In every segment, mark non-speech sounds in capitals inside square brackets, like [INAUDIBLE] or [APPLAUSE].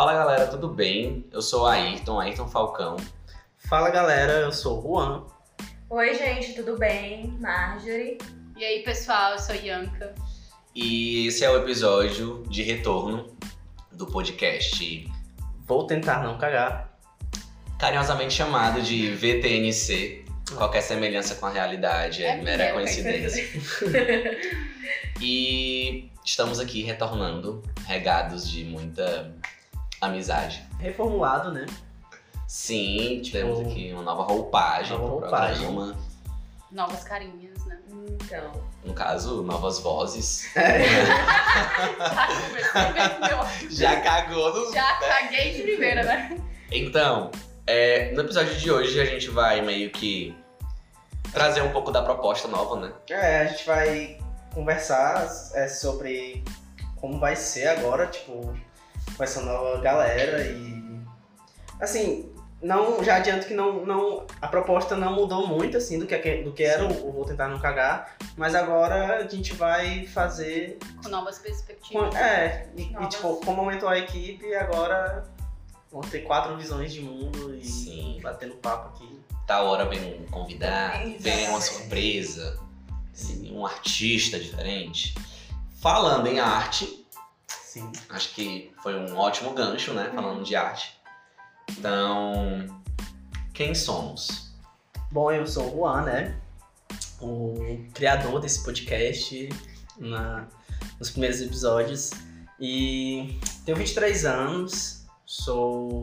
Fala galera, tudo bem? Eu sou Ayrton, Ayrton Falcão. Fala galera, eu sou o Juan. Oi, gente, tudo bem? Marjorie. E aí, pessoal, eu sou Yanka. E esse é o episódio de retorno do podcast Vou tentar não cagar. carinhosamente chamado de VTNC. Qualquer semelhança com a realidade é, É mera mera coincidência. [LAUGHS] E estamos aqui retornando, regados de muita amizade. Reformulado, né? Sim, tivemos Tipo, aqui uma nova roupagem nova pro roupagem. programa. Novas carinhas, né? Então, No caso, novas vozes. Já, [LAUGHS] Já cagou no... já caguei de primeira, né? Então, é, no episódio de hoje a gente vai meio que trazer um pouco da proposta nova, né? É, a gente vai conversar é, sobre como vai ser agora, tipo, com essa nova galera e. Assim, não, já adianto que não, não, a proposta não mudou muito, assim, do que, do que era o, o Vou Tentar Não Cagar, mas agora a gente vai fazer. Com novas com- perspectivas. é, e, e, Novas. tipo, como aumentou a equipe, agora vão ter quatro visões de mundo e Sim. batendo papo aqui. Tal hora vem um convidado, vem uma surpresa, vem um artista diferente. Falando em arte, Sim. acho que foi um ótimo gancho, né? Falando de arte. Então, quem somos? Bom, eu sou o Juan, né? O criador desse podcast na, nos primeiros episódios. E tenho 23 anos, sou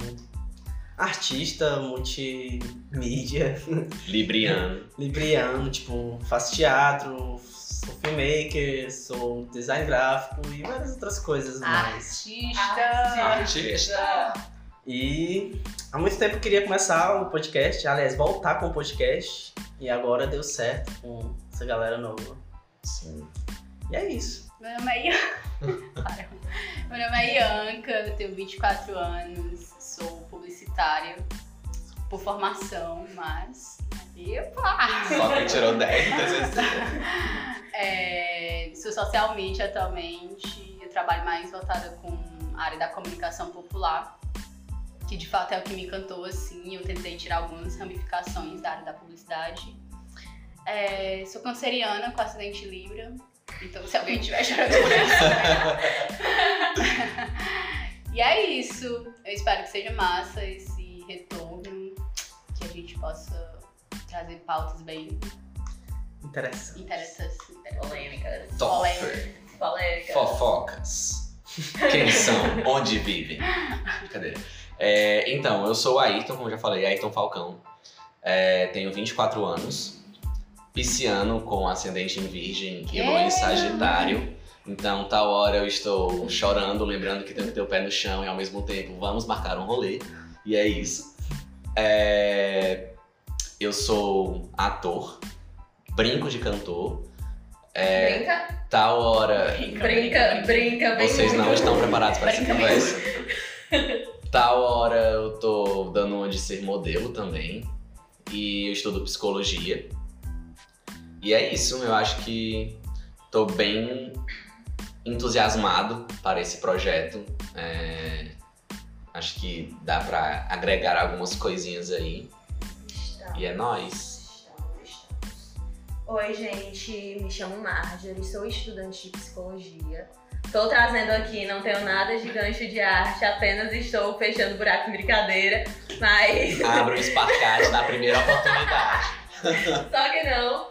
artista multimídia, Libriano. [LAUGHS] libriano, tipo, faço teatro, sou filmmaker, sou design gráfico e várias outras coisas mais. Artista. Artista. E há muito tempo eu queria começar o podcast, aliás, voltar com o podcast. E agora deu certo com essa galera nova. Sim. E é isso. Meu nome é Ianca. [LAUGHS] Meu nome é Ianca, eu tenho 24 anos, sou publicitária por formação, mas. Epa! Só quem tirou 10 das vezes. É, sou socialmente atualmente, eu trabalho mais voltada com a área da comunicação popular, que de fato é o que me encantou assim. Eu tentei tirar algumas ramificações da área da publicidade. É, sou canceriana com acidente Libra, então se alguém estiver chorando por isso. [LAUGHS] e é isso. Eu espero que seja massa esse retorno, que a gente possa trazer pautas bem Interessante. interessantes. polêmicas. Topper. Polêmicas. Fofocas. Quem são? Onde vivem? Brincadeira. É, então, eu sou o Ayrton, como já falei, Ayrton Falcão. É, tenho 24 anos. Pisciano com ascendente em Virgem e lua em. Sagitário. Então, tal hora eu estou chorando, lembrando que tenho que ter o pé no chão e ao mesmo tempo vamos marcar um rolê. E é isso. É, eu sou ator, brinco de cantor. É, Brinca? tal hora Brinca, brinca, bem vocês não estão preparados para essa Brinca conversa. Tal hora eu tô dando uma de ser modelo também. E eu estudo psicologia. E é isso, eu acho que tô bem entusiasmado para esse projeto. É, acho que dá para agregar algumas coisinhas aí. E é nóis. Estamos, estamos. Oi, gente, me chamo Marjorie, sou estudante de psicologia. Estou trazendo aqui, não tenho nada de gancho de arte, apenas estou fechando buraco de brincadeira, mas [LAUGHS] Abra o Sparkat na primeira oportunidade. [LAUGHS] só que não.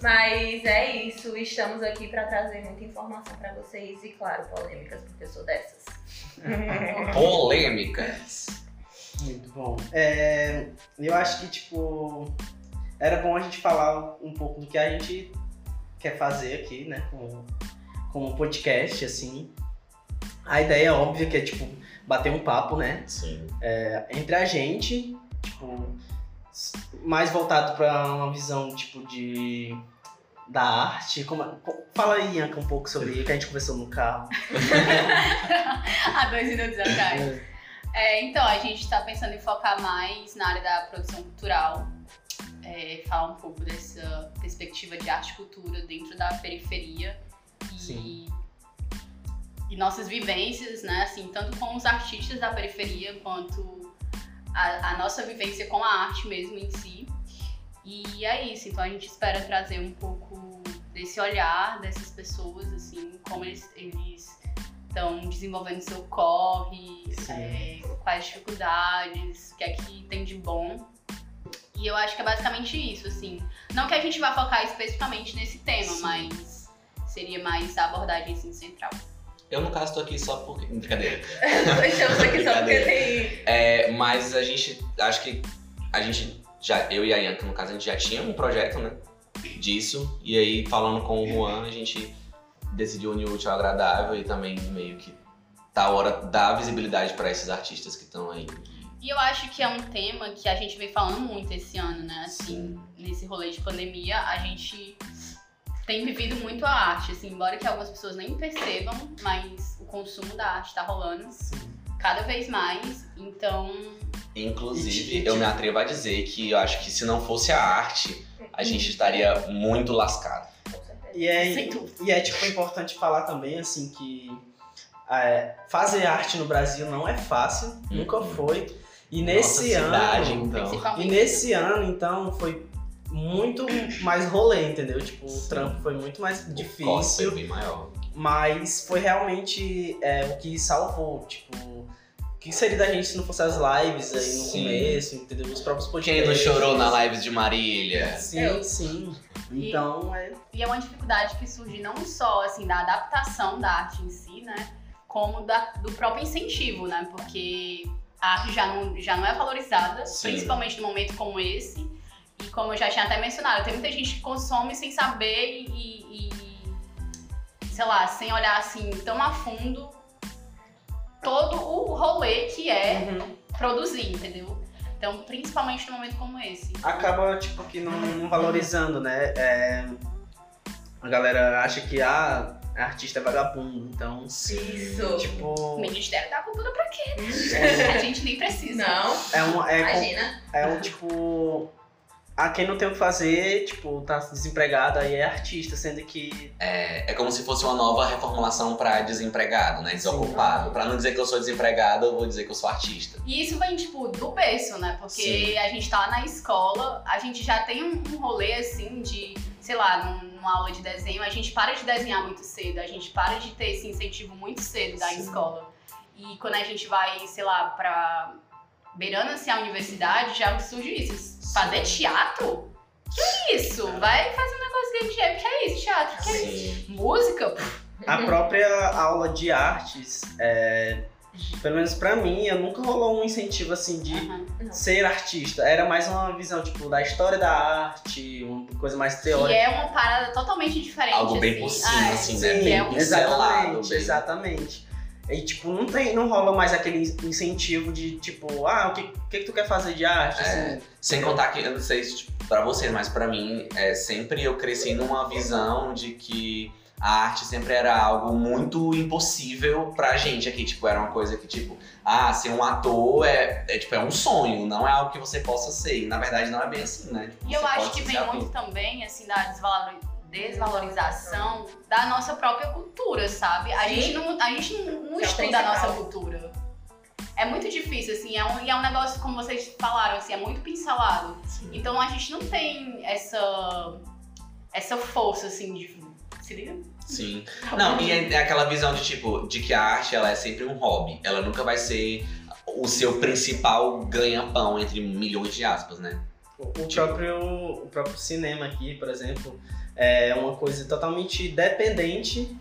Mas é isso, estamos aqui para trazer muita informação para vocês e, claro, polêmicas, porque eu sou dessas. Polêmicas. Muito bom. É, eu acho que, tipo, era bom a gente falar um pouco do que a gente quer fazer aqui, né? Com, com o podcast, assim. A ideia óbvia que é, tipo, bater um papo, né? Sim. entre a gente, tipo, mais voltado pra uma visão, tipo, de da arte. Como, co- fala aí, Ianca, um pouco sobre o que a gente conversou no carro. [LAUGHS] Há dois minutos atrás. É, então, a gente está pensando em focar mais na área da produção cultural, é, falar um pouco dessa perspectiva de arte e cultura dentro da periferia e, e nossas vivências, né? Assim, tanto com os artistas da periferia quanto a, a nossa vivência com a arte mesmo em si. E é isso, então a gente espera trazer um pouco desse olhar dessas pessoas, assim, como eles estão desenvolvendo seu corre, é, quais dificuldades, o que é que tem de bom. E eu acho que é basicamente isso, assim. Não que a gente vá focar especificamente nesse tema, Sim. mas seria mais a abordagem assim, central. Eu, no caso, tô aqui só porque. Brincadeira. [LAUGHS] Estamos aqui só porque tem. É, mas a gente. Acho que a gente. Já, eu e a Yanka, no caso, a gente já tinha um projeto, né? Disso. E aí, falando com o Juan, a gente decidiu unir o útil ao agradável e também meio que tá a hora dar visibilidade para esses artistas que estão aí. E eu acho que é um tema que a gente vem falando muito esse ano, né? Assim, Sim. nesse rolê de pandemia, a gente tem vivido muito a arte, assim, embora que algumas pessoas nem percebam, mas o consumo da arte tá rolando Sim. cada vez mais. Então. Inclusive, eu me atrevo a dizer que eu acho que se não fosse a arte, a gente estaria muito lascado. E é, e é tipo importante falar também assim que é, fazer arte no Brasil não é fácil, hum. nunca foi. E nesse Nossa, ano, cidade, então. e nesse ano então foi muito mais rolê, entendeu? Tipo, Sim. o trampo foi muito mais difícil. Foi bem maior. Mas foi realmente é, o que salvou, tipo, o que seria da gente se não fosse as lives aí no sim. começo, entendeu? Os próprios podcasts. Quem não chorou na live de Marília? Sim, Eu. sim. Então, e, é... E é uma dificuldade que surge não só, assim, da adaptação da arte em si, né? Como da, do próprio incentivo, né? Porque a arte já não, já não é valorizada, sim. principalmente num momento como esse. E como eu já tinha até mencionado, tem muita gente que consome sem saber e, e sei lá, sem olhar assim tão a fundo todo o rolê que é uhum. produzir, entendeu? Então, principalmente num momento como esse. Acaba, tipo, que não, não valorizando, né? É, a galera acha que ah, artista é vagabundo, então. Isso. Tipo. O Ministério da Cultura pra quê? É. A gente nem precisa. Não. É um. É, Imagina. É um tipo a quem não tem o que fazer, tipo, tá desempregado aí é artista, sendo que. É, é como se fosse uma nova reformulação para desempregado, né? Desocupado. Para não dizer que eu sou desempregado, eu vou dizer que eu sou artista. E isso vem, tipo, do berço, né? Porque Sim. a gente tá na escola, a gente já tem um, rolê assim de, sei lá, numa aula de desenho, a gente para de desenhar muito cedo, a gente para de ter esse incentivo muito cedo da Sim. escola. E quando a gente vai, sei lá, pra beirando assim a universidade, já surge isso. Fazer teatro? Que é isso? Vai fazer um negócio de teatro. Que é isso, teatro? Que é isso? Música? A própria aula de artes, é, pelo menos pra mim, eu nunca rolou um incentivo assim de uhum. ser artista. Era mais uma visão, tipo, da história da arte, uma coisa mais teórica. Que é uma parada totalmente diferente. Algo bem assim. por cima, ah, assim, né? Bem é um exatamente, bem. exatamente. E, tipo, não, tem, não rola mais aquele incentivo de, tipo, ah, o que, que, que tu quer fazer de arte? É, assim, sem contar que, eu não sei se tipo, pra vocês, mas pra mim, é, sempre eu cresci numa visão de que a arte sempre era algo muito impossível pra gente aqui. Tipo, era uma coisa que, tipo, ah, ser um ator é, é, tipo, é um sonho, não é algo que você possa ser. E na verdade não é bem assim, né? Tipo, e eu acho que vem muito também, assim, da desvalorização desvalorização da nossa própria cultura, sabe? A Sim. gente não, a gente não, é estuda a nossa cultura. É muito difícil, assim, é um, e é um negócio, como vocês falaram, assim, é muito pincelado. Sim. Então a gente não tem essa, essa força, assim, de. Se liga? Sim. Não, e é, é aquela visão de tipo, de que a arte ela é sempre um hobby. Ela nunca vai ser o seu principal ganha-pão, entre milhões de aspas, né? O, o tipo... próprio, o próprio cinema aqui, por exemplo, é uma coisa totalmente dependente,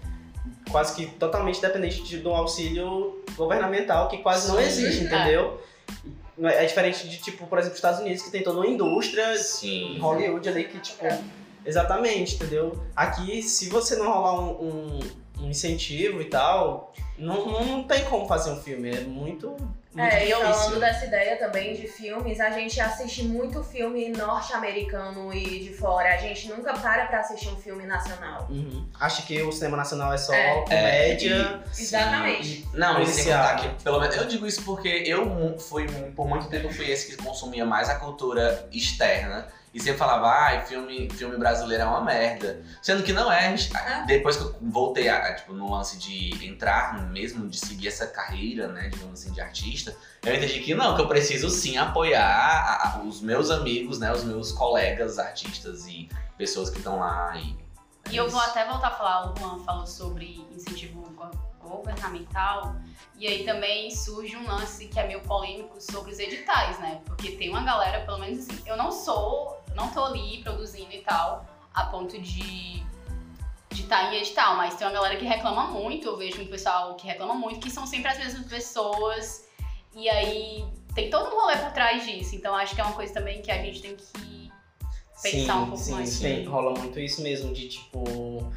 quase que totalmente dependente de, um auxílio governamental que quase Sim. não existe, entendeu? É diferente de, tipo, por exemplo, Estados Unidos, que tem toda uma indústria, Sim. Hollywood ali, que, tipo, exatamente, entendeu? Aqui, se você não rolar um, um, um incentivo e tal, não, não tem como fazer um filme, é muito é, e falando dessa ideia também de filmes, a gente assiste muito filme norte-americano e de fora. A gente nunca para pra assistir um filme nacional. Uhum. Acho que o cinema nacional é só é. comédia. É, e, exatamente. E, não, e sem contar que, pelo menos, eu digo isso porque eu fui, por muito tempo, fui esse que consumia mais a cultura externa e sempre falava, ai, filme, filme brasileiro é uma merda. Sendo que não é, Ah. depois que eu voltei a, tipo, no lance de entrar mesmo, de seguir essa carreira, né, digamos assim, de artista, eu entendi que não, que eu preciso sim apoiar a- a- os meus amigos, né, os meus colegas artistas e pessoas que estão lá e. é E eu vou até voltar a falar, o Juan falou sobre incentivo go- governamental, e aí também surge um lance que é meio polêmico sobre os editais, né? Porque tem uma galera, pelo menos assim, eu não sou, não tô ali produzindo e tal, a ponto de de estar em edital, mas tem uma galera que reclama muito, eu vejo um pessoal que reclama muito, que são sempre as mesmas pessoas, e aí tem todo um rolê por trás disso, então acho que é uma coisa também que a gente tem que pensar um pouco sim, mais. Tem, rola muito isso mesmo, de tipo.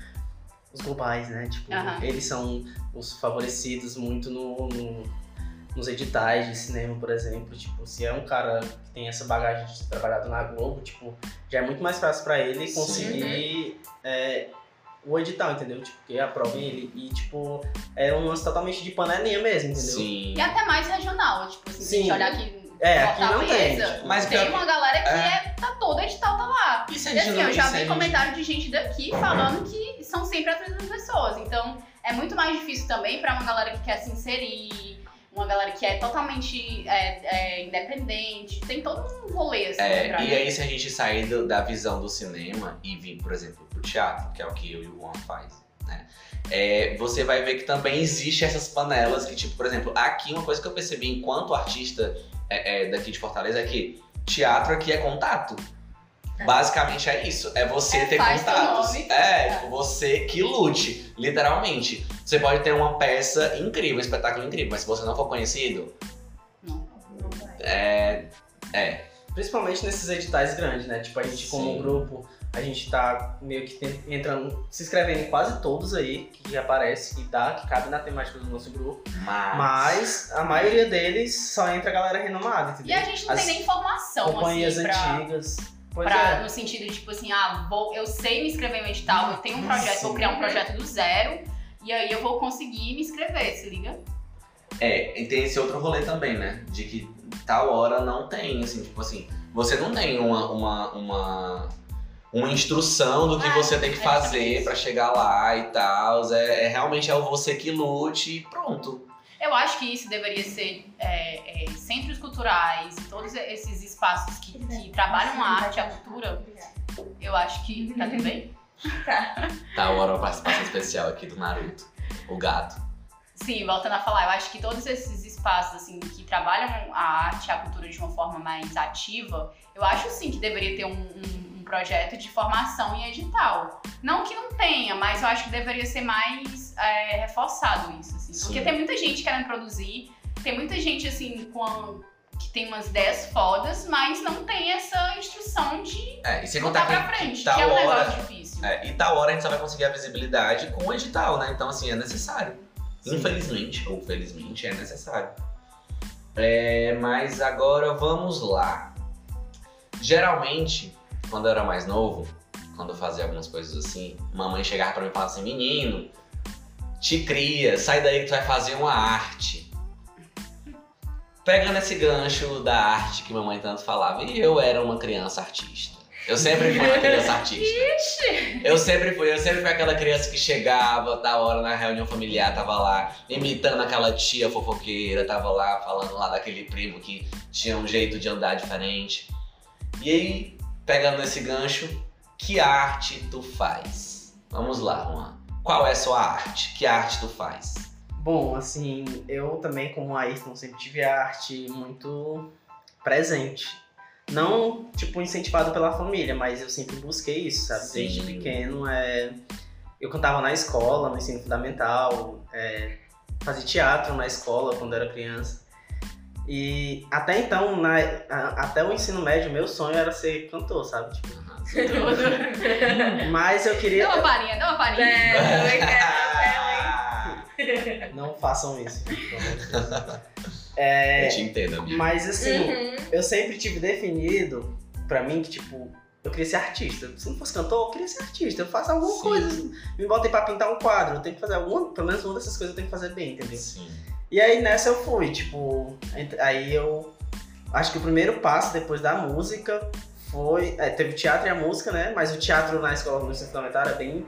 Os globais, né? Tipo, eles são os favorecidos muito no, no- nos editais de cinema, por exemplo. Tipo, se é um cara que tem essa bagagem de ter trabalhado na Globo, tipo, já é muito mais fácil pra ele Sim. conseguir é, o edital, entendeu? Tipo, que aprovem ele. E, tipo, é um lance totalmente de panelinha mesmo, entendeu? Sim. E até mais regional, tipo assim, se a gente Sim. olhar aqui É, aqui não tem, tipo, Mas tem uma galera que É. é, tá toda edital, tá lá. E a E assim, eu já vi gente- comentário de gente daqui falando que são sempre as mesmas pessoas. Então, é muito mais difícil também pra uma galera que quer se inserir, uma galera que é totalmente é, é, independente. Tem todo um rolê, assim, É, e aí se a gente sair do- da visão do cinema e vir, por exemplo, pro teatro, que é o que eu e o Juan faz, né? É, você vai ver que também existe essas panelas que, tipo, por exemplo, aqui uma coisa que eu percebi enquanto artista é, é, daqui de Fortaleza é que teatro aqui é contato. Basicamente é isso. É você É, ter contatos. nome. É, tipo, você que lute, literalmente. Você pode ter uma peça incrível, um espetáculo incrível, mas se você não for conhecido, Não. Não vai. é. É. Principalmente nesses editais grandes, né? Tipo, a gente como Sim. grupo, a gente tá meio que entrando, se inscrevendo em quase todos aí, que aparece, que dá, que cabe na temática do nosso grupo. Mas. Mas a maioria deles só entra a galera renomada, E entendeu? a gente não As tem nem informação, companhias assim, pra... antigas. Pra- é. No sentido de, tipo assim, ah, vou, eu sei me inscrever em um edital, eu tenho um projeto, vou criar um projeto do zero, e aí eu vou conseguir me inscrever, se liga? É, e tem esse outro rolê também, né? De que tal hora não tem, assim, tipo assim, você não tem uma, uma, uma, uma instrução do que É, você tem que é fazer pra chegar lá e tal. É, é realmente é o você que lute e pronto. Eu acho que isso deveria ser é, é, centros culturais, todos esses espaços que, que trabalham a arte e a cultura, eu acho que. Tá tudo bem? [LAUGHS] Tá. Tal hora uma participação especial aqui do Naruto. O gato. Sim, voltando a falar, eu acho que todos esses espaços assim que trabalham a arte e a cultura de uma forma mais ativa, eu acho sim que deveria ter um- um projeto de formação em edital. Não que não tenha, mas eu acho que deveria ser mais é, reforçado isso, assim. Porque tem muita gente querendo produzir, tem muita gente assim com que tem umas ideias fodas, mas não tem essa instrução de É, e contar pra frente, que que é um hora. negócio difícil. É, e tal hora a gente só vai conseguir a visibilidade com o edital, né? Então, assim, é necessário. Sim. Infelizmente, ou felizmente, é necessário. É, mas agora vamos lá. Geralmente, quando eu era mais novo, quando eu fazia algumas coisas assim, mamãe chegava pra mim e falava assim: Menino, te cria, sai daí que tu vai fazer uma arte. Pegando esse gancho da arte que mamãe tanto falava, e eu era uma criança artista. Eu sempre fui uma criança artista. Eu sempre fui, eu sempre fui aquela criança que chegava, da hora na reunião familiar, tava lá imitando aquela tia fofoqueira, tava lá falando lá daquele primo que tinha um jeito de andar diferente. E aí, pegando esse gancho, que arte tu faz? Vamos lá, Juan. Qual é a sua arte? Que arte tu faz? Bom, assim, eu também, como Ayrton, sempre tive a arte muito presente. Não, tipo, incentivado pela família, mas eu sempre busquei isso, sabe? Sim. Desde pequeno, é... eu cantava na escola, no ensino fundamental, é... fazia teatro na escola quando era criança. E até então, na... a- até o ensino médio, meu sonho era ser cantor, sabe? Tipo, mas eu queria... Dá uma palhinha, dá uma palhinha. É, eu quero. Não façam isso. [LAUGHS] É, Eu te entendo, amigo. Mas assim, Uhum. eu sempre tive definido pra mim que, tipo, eu queria ser artista. Se não fosse cantor, eu queria ser artista. Eu faço alguma Sim. coisa. Me botei pra pintar um quadro. Eu tenho que fazer alguma, pelo menos uma dessas coisas eu tenho que fazer bem, entendeu? Sim. E aí nessa eu fui, tipo, aí eu acho que o primeiro passo depois da música foi. É, teve o teatro e a música, né? Mas o teatro na escola do ensino fundamental era bem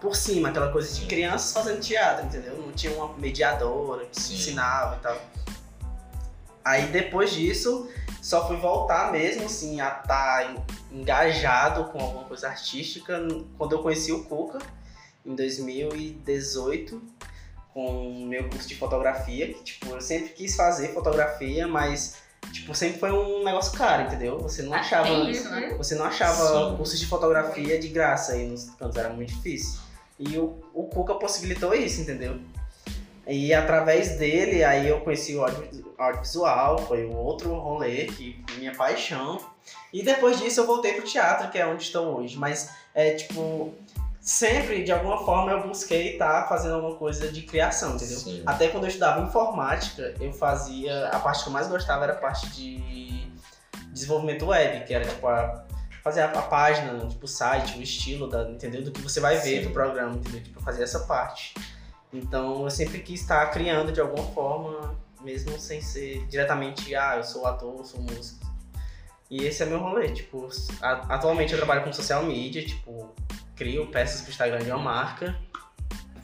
por cima, aquela coisa de crianças fazendo teatro, entendeu? Não tinha uma mediadora que Sim. ensinava e tal. Aí depois disso, só fui voltar mesmo, assim, a estar engajado com alguma coisa artística quando eu conheci o Cuca, em 2018, com o meu curso de fotografia, que, tipo, eu sempre quis fazer fotografia, mas, tipo, sempre foi um negócio caro, entendeu? Você não achava... Tem isso, né? Você não achava Sim. cursos de fotografia de graça aí nos cantos, era muito difícil. E o, o Cuca possibilitou isso, entendeu? E através dele, aí eu conheci o audio- audiovisual, foi o outro rolê, que foi minha paixão. E depois disso eu voltei pro teatro, que é onde estou hoje. Mas é tipo, sempre de alguma forma eu busquei estar fazendo alguma coisa de criação, entendeu? Sim. Até quando eu estudava informática, eu fazia. A parte que eu mais gostava era a parte de desenvolvimento web, que era tipo a, fazer a, a página, tipo o site, o estilo, da, entendeu? Do que você vai ver Sim. do programa, entendeu? Tipo, fazia essa parte. Então eu sempre quis estar criando de alguma forma, mesmo sem ser diretamente, ah, eu sou ator, eu sou músico. E esse é meu rolê, tipo, a- atualmente eu trabalho com social media, tipo, crio peças pro Instagram de uma marca,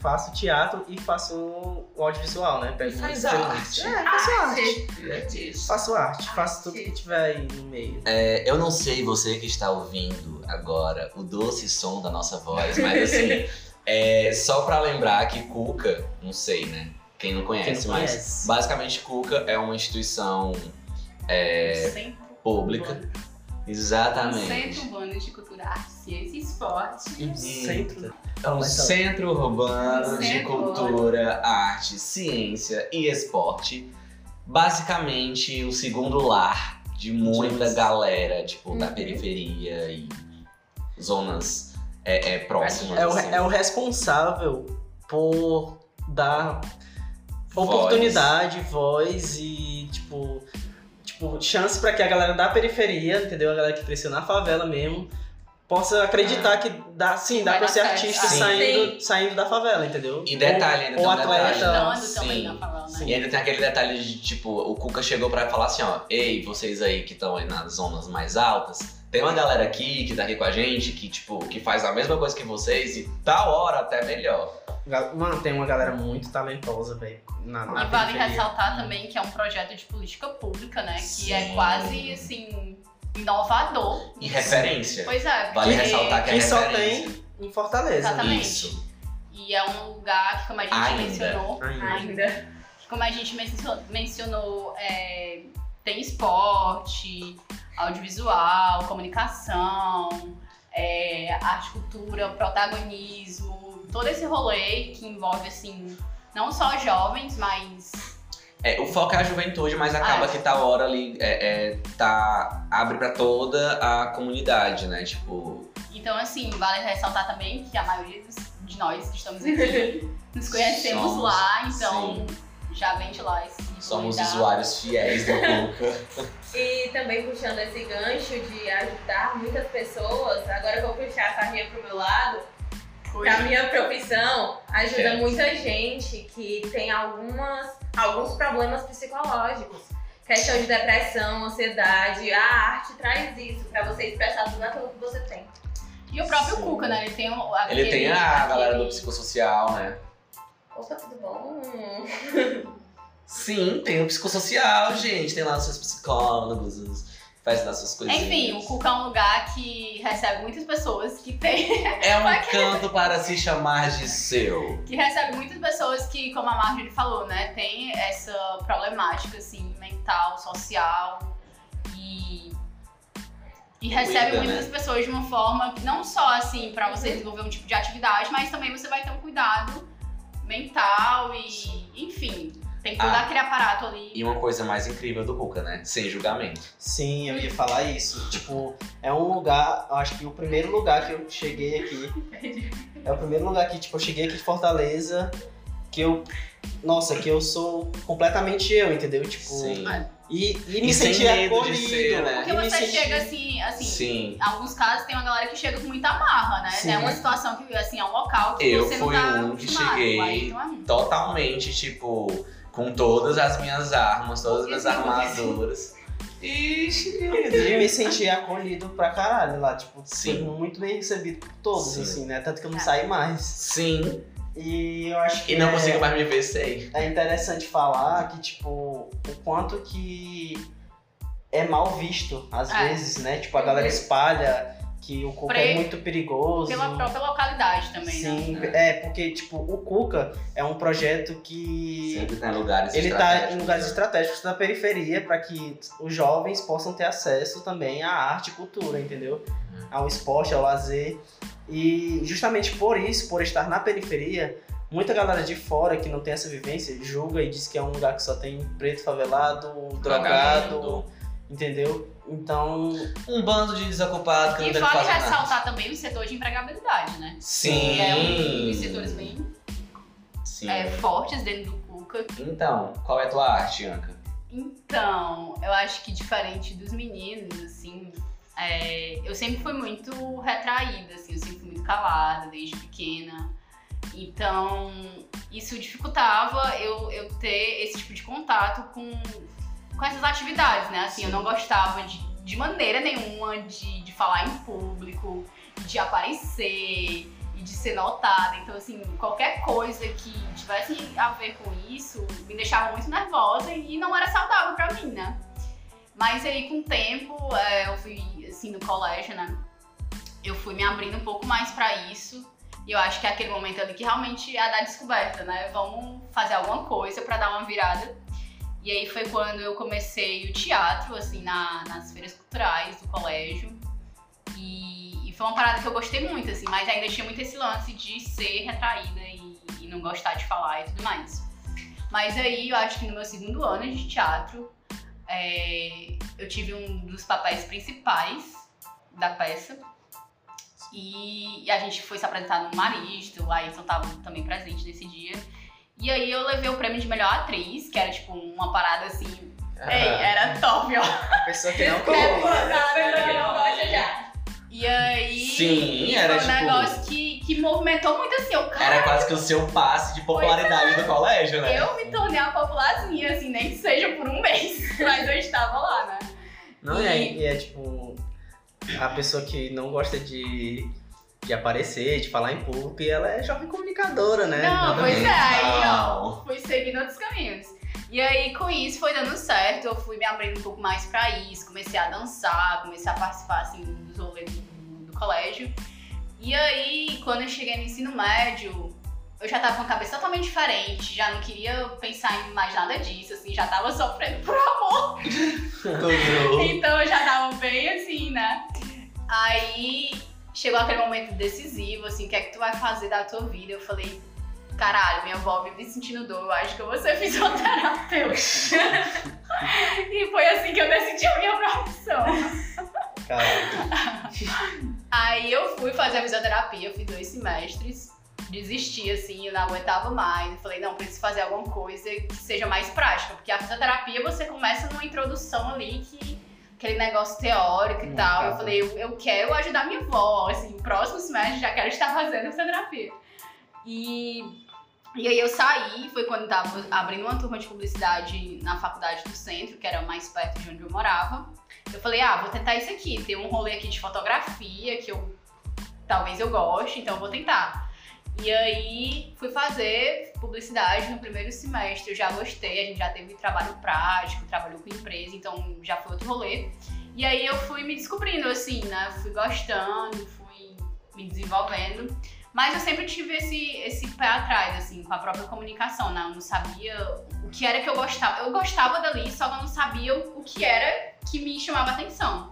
faço teatro e faço o audiovisual, né? Pego Faz arte. experiências. É, faço arte. É disso. Faço arte, faço tudo que tiver aí no meio. É, eu não sei você que está ouvindo agora o doce som da nossa voz, mas [LAUGHS] assim, é, só pra lembrar que Cuca, não sei, né? Quem não conhece, Quem não mas conhece. basicamente Cuca é uma instituição é, pública. Exatamente. Centro Urbano de Cultura, Arte, Ciência e Esporte. Centro. É um centro urbano de Centro cultura, arte, ciência e esporte. Basicamente, o segundo lar de muita Sim. galera, tipo, da Uhum. periferia e zonas é, é, próximas. É o, assim. é o responsável por dar Voz. oportunidade, voz e, tipo, tipo chance pra que a galera da periferia, entendeu? A galera que cresceu na favela mesmo, possa acreditar que dá, sim, dá dar ser certo. artista Sim. saindo, saindo da favela, entendeu? E detalhe, ainda ou, ou atleta. Sim. favela, né? E ainda tem aquele detalhe de, tipo, o Cuca chegou pra falar assim, ó, ei, vocês aí que estão aí nas zonas mais altas, tem uma galera aqui que tá aqui com a gente, que, tipo, que faz a mesma coisa que vocês e tal hora até melhor. Mano, tem uma galera muito talentosa, velho. E vale periferia. ressaltar também que é um projeto de política pública, né? Que Sim. é quase, assim, inovador. E referência. Pois é. Vale porque- ressaltar que é só tem em Fortaleza. né? Exatamente. Isso. E é um lugar que, como a gente Ainda. mencionou, Ainda. Ainda. como a gente mencio- mencionou, é, tem esporte, audiovisual, comunicação, é, arte, cultura, protagonismo, todo esse rolê que envolve, assim, não só jovens, mas É, o foco é a juventude, mas acaba Ah, é. que tal hora ali é, é, tá, abre pra toda a comunidade, né? Tipo, Então, assim, vale ressaltar também que a maioria de nós que estamos aqui [LAUGHS] nos conhecemos Somos, lá, então já vem de lá esse somos usuários fiéis do [LAUGHS] Cuca. E também puxando esse gancho de ajudar muitas pessoas, agora eu vou puxar a sardinha pro meu lado. Pra minha profissão, ajuda Certo. muita gente que tem algumas, alguns problemas psicológicos. Questão de depressão, ansiedade. A arte traz isso pra você expressar tudo aquilo que você tem. E o próprio Sim. Cuca, né? Ele tem, o- Ele aquele, tem a galera do aquele- psicossocial, né? Opa, tudo bom? [LAUGHS] Sim, tem o psicossocial, gente. Tem lá os seus psicólogos, os- faz lá suas coisinhas. Enfim, o Cuca é um lugar que recebe muitas pessoas que tem. É um [LAUGHS] canto para se chamar de seu. que recebe muitas pessoas que, como a Marjorie falou, né, tem essa problemática, assim, mental, social e. E recebe Cuida, muitas né? pessoas de uma forma que não só assim pra você desenvolver um tipo de atividade, mas também você vai ter um cuidado mental e, enfim, tem todo Ah. aquele aparato ali. E uma coisa mais incrível do Cuca, né? Sem julgamento. Sim, eu ia falar isso. Tipo, é um lugar, eu acho que o primeiro lugar que eu cheguei aqui. É o primeiro lugar que, tipo, eu cheguei aqui de Fortaleza, que eu. Nossa, que eu sou completamente eu, entendeu? Tipo. Sim. E, e me E senti acolhido. ser, né? Porque e você senti- chega assim, assim, Sim. em alguns casos tem uma galera que chega com muita marra, né? Sim. É uma situação que, assim, é um local que Eu você não fui tá um que cheguei Aí, então é. Totalmente, tipo, com todas as minhas armas, todas as minhas armaduras. Ixi, E me senti acolhido pra caralho lá, tipo, Sim. muito bem recebido por todos, Sim. assim, né? Tanto que eu não Ah. saí mais. Sim. E eu acho que E não é, consigo mais me ver sem. é interessante falar que, tipo, o quanto que é mal visto, às É. vezes, né? Tipo, a galera espalha que o Cuca é Pre- muito perigoso. Pela própria localidade também, Sim, né? é, porque, tipo, o Cuca é um projeto que Sempre tá em lugares ele tá estratégicos, em lugares né? estratégicos da periferia para que os jovens possam ter acesso também à arte e cultura, entendeu? Ao esporte, ao lazer. E justamente por isso, por estar na periferia, muita galera de fora que não tem essa vivência julga e diz que é um lugar que só tem preto favelado, drogado, Vagabundo. entendeu? Então, Um bando de desocupados que não E deve vale fazer nada. ressaltar também o setor de empregabilidade, né? Sim. Que é um dos setores bem Sim. é, fortes dentro do Cuca. Então, qual é a tua arte, Anca? Então, eu acho que diferente dos meninos, assim, é, eu sempre fui muito retraída, assim, eu sempre fui muito calada desde pequena. Então, isso dificultava eu, eu ter esse tipo de contato com, com essas atividades, né? Assim, eu não gostava de, de maneira nenhuma de, de falar em público, de aparecer e de ser notada. Então, assim, qualquer coisa que tivesse a ver com isso me deixava muito nervosa e não era saudável pra mim, né? Mas aí, com o tempo, é, eu fui, assim, no colégio, né? Eu fui me abrindo um pouco mais pra isso. E eu acho que é aquele momento ali que realmente é a da descoberta, né? Vamos fazer alguma coisa pra dar uma virada. E aí foi quando eu comecei o teatro, assim, na- nas feiras culturais do colégio. E, e foi uma parada que eu gostei muito, assim, mas ainda tinha muito esse lance de ser retraída e, e não gostar de falar e tudo mais. Mas aí eu acho que no meu segundo ano de teatro, é, eu tive um dos papéis principais da peça. E, e a gente foi se apresentar no Maristo, o Ayrton tava também presente nesse dia. E aí eu levei o prêmio de melhor atriz, que era tipo uma parada assim. Ei, era top, ó. a pessoa que não [LAUGHS] É, não gosta já. E aí. Sim, era foi um tipo- negócio que, que movimentou muito assim. Eu, cara, Era quase que o seu passe de popularidade do colégio, né? eu me tornei a popularzinha, assim, nem que seja por um mês. [LAUGHS] Mas eu estava lá, né? Não, e é, e é tipo a pessoa que não gosta de, de aparecer, de falar em público, e ela é jovem comunicadora, né? Não, Nada pois é, aí, ó. Fui seguindo outros caminhos. E aí, com isso, foi dando certo. Eu fui me abrindo um pouco mais pra isso. Comecei a dançar, comecei a participar, assim, dos rolês do, do colégio. E aí, quando eu cheguei no ensino médio, eu já tava com a cabeça totalmente diferente. Já não queria pensar em mais nada disso, assim. Já tava sofrendo por amor. [LAUGHS] Então, eu já tava bem assim, né? Aí, chegou aquele momento decisivo, assim. O que é que tu vai fazer da tua vida? Eu falei... Caralho, minha avó vive sentindo dor, eu acho que eu vou ser [LAUGHS] fisioterapeuta. [LAUGHS] e foi assim que eu decidi a minha profissão. Cara, Aí eu fui fazer a fisioterapia, eu fiz dois semestres, desisti assim, eu não aguentava mais. Eu falei, não, preciso fazer alguma coisa que seja mais prática, porque a fisioterapia você começa numa introdução ali que aquele negócio teórico e Hum, tal. tá Eu falei, eu, eu quero ajudar minha avó, assim, próximo semestre já quero estar fazendo fisioterapia. E, e aí eu saí, foi quando tava abrindo uma turma de publicidade na faculdade do centro, que era mais perto de onde eu morava. Eu falei, ah, vou tentar isso aqui. Tem um rolê aqui de fotografia que eu talvez eu goste, então eu vou tentar. E aí fui fazer publicidade no primeiro semestre, eu já gostei, a gente já teve trabalho prático, trabalhou com empresa, então já foi outro rolê. E aí eu fui me descobrindo assim, né? Fui gostando, fui me desenvolvendo. Mas eu sempre tive esse, esse pé atrás, assim, com a própria comunicação, né? Eu não sabia o que era que eu gostava. Eu gostava dali, só que eu não sabia o que era que me chamava atenção.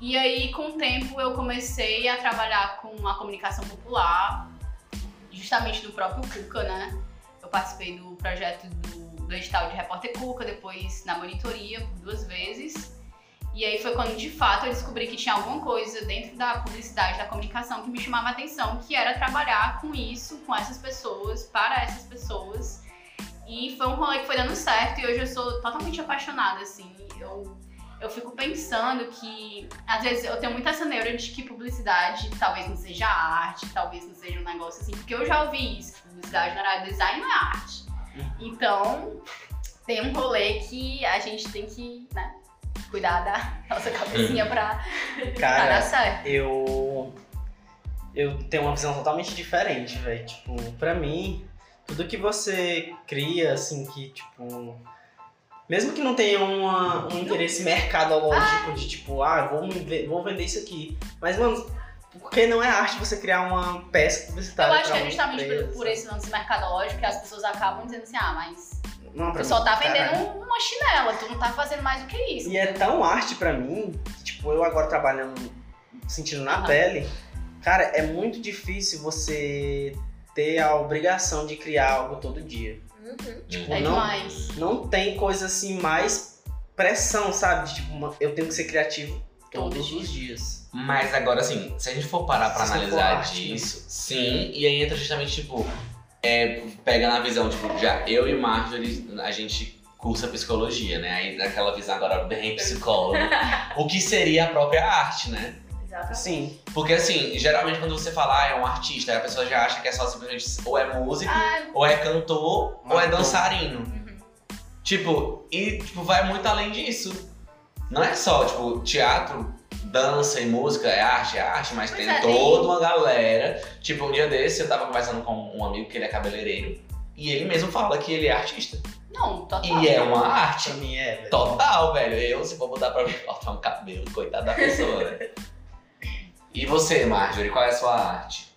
E aí, com o tempo, eu comecei a trabalhar com a comunicação popular, justamente do próprio Cuca, né? Eu participei do projeto do, do edital de Repórter Cuca, depois na monitoria por duas vezes. E aí foi quando de fato eu descobri que tinha alguma coisa dentro da publicidade, da comunicação que me chamava a atenção, que era trabalhar com isso, com essas pessoas, para essas pessoas. E foi um rolê que foi dando certo e hoje eu sou totalmente apaixonada, assim. Eu, eu fico pensando que, às vezes, eu tenho muita essa neura de que publicidade talvez não seja arte, talvez não seja um negócio assim, porque eu já ouvi isso, que publicidade na área de design não é arte. Então, tem um rolê que a gente tem que, né, cuidar da nossa cabecinha pra, [LAUGHS] pra dar Cara, certo. eu. Eu tenho uma visão totalmente diferente, velho. Tipo, pra mim, tudo que você cria, assim, que, tipo. Mesmo que não tenha uma, um interesse mercadológico de tipo, ah, vou, vou vender isso aqui. Mas, mano, porque não é arte você criar uma peça Eu publicitária? acho que é justamente por, empresa, por esse lance mercadológico que as pessoas acabam dizendo assim, ah, mas Não, tu só mim, tá vendendo caralho. uma chinela, tu não tá fazendo mais do que isso. E é tão arte pra mim, que, tipo, eu agora trabalhando, sentindo na Aham. pele, cara, é muito difícil você ter a obrigação de criar algo todo dia. Uhum. Tipo, É não, demais. não tem coisa assim mais pressão, sabe? Tipo, uma- eu tenho que ser criativo Todo todos dia. os dias. Mas agora, assim, se a gente for parar pra Se analisar arte, né? disso, sim, e aí entra justamente, tipo, é, pega na visão, tipo, já eu e Marjorie, a gente cursa psicologia, né? Aí naquela visão agora bem psicólogo. [LAUGHS] o que seria a própria arte, né? Exatamente. Sim. Porque assim, geralmente quando você fala, ah, é um artista, a pessoa já acha que é só simplesmente ou é músico, Ah, ou é cantor, ou é dançarino. uhum. Tipo, e tipo, vai muito além disso. Não é só, tipo, teatro, dança e música é arte, é arte, mas Pois tem é, toda uma galera. Tipo, um dia desse eu tava conversando com um amigo que ele é cabeleireiro. E ele mesmo fala que ele é artista. Não, total. E é uma arte. Pra mim é, velho. Total, velho. Eu, se for botar pra mim, [LAUGHS] cortar um cabelo, coitado da pessoa, né? [LAUGHS] E você, Marjorie, qual é a sua arte?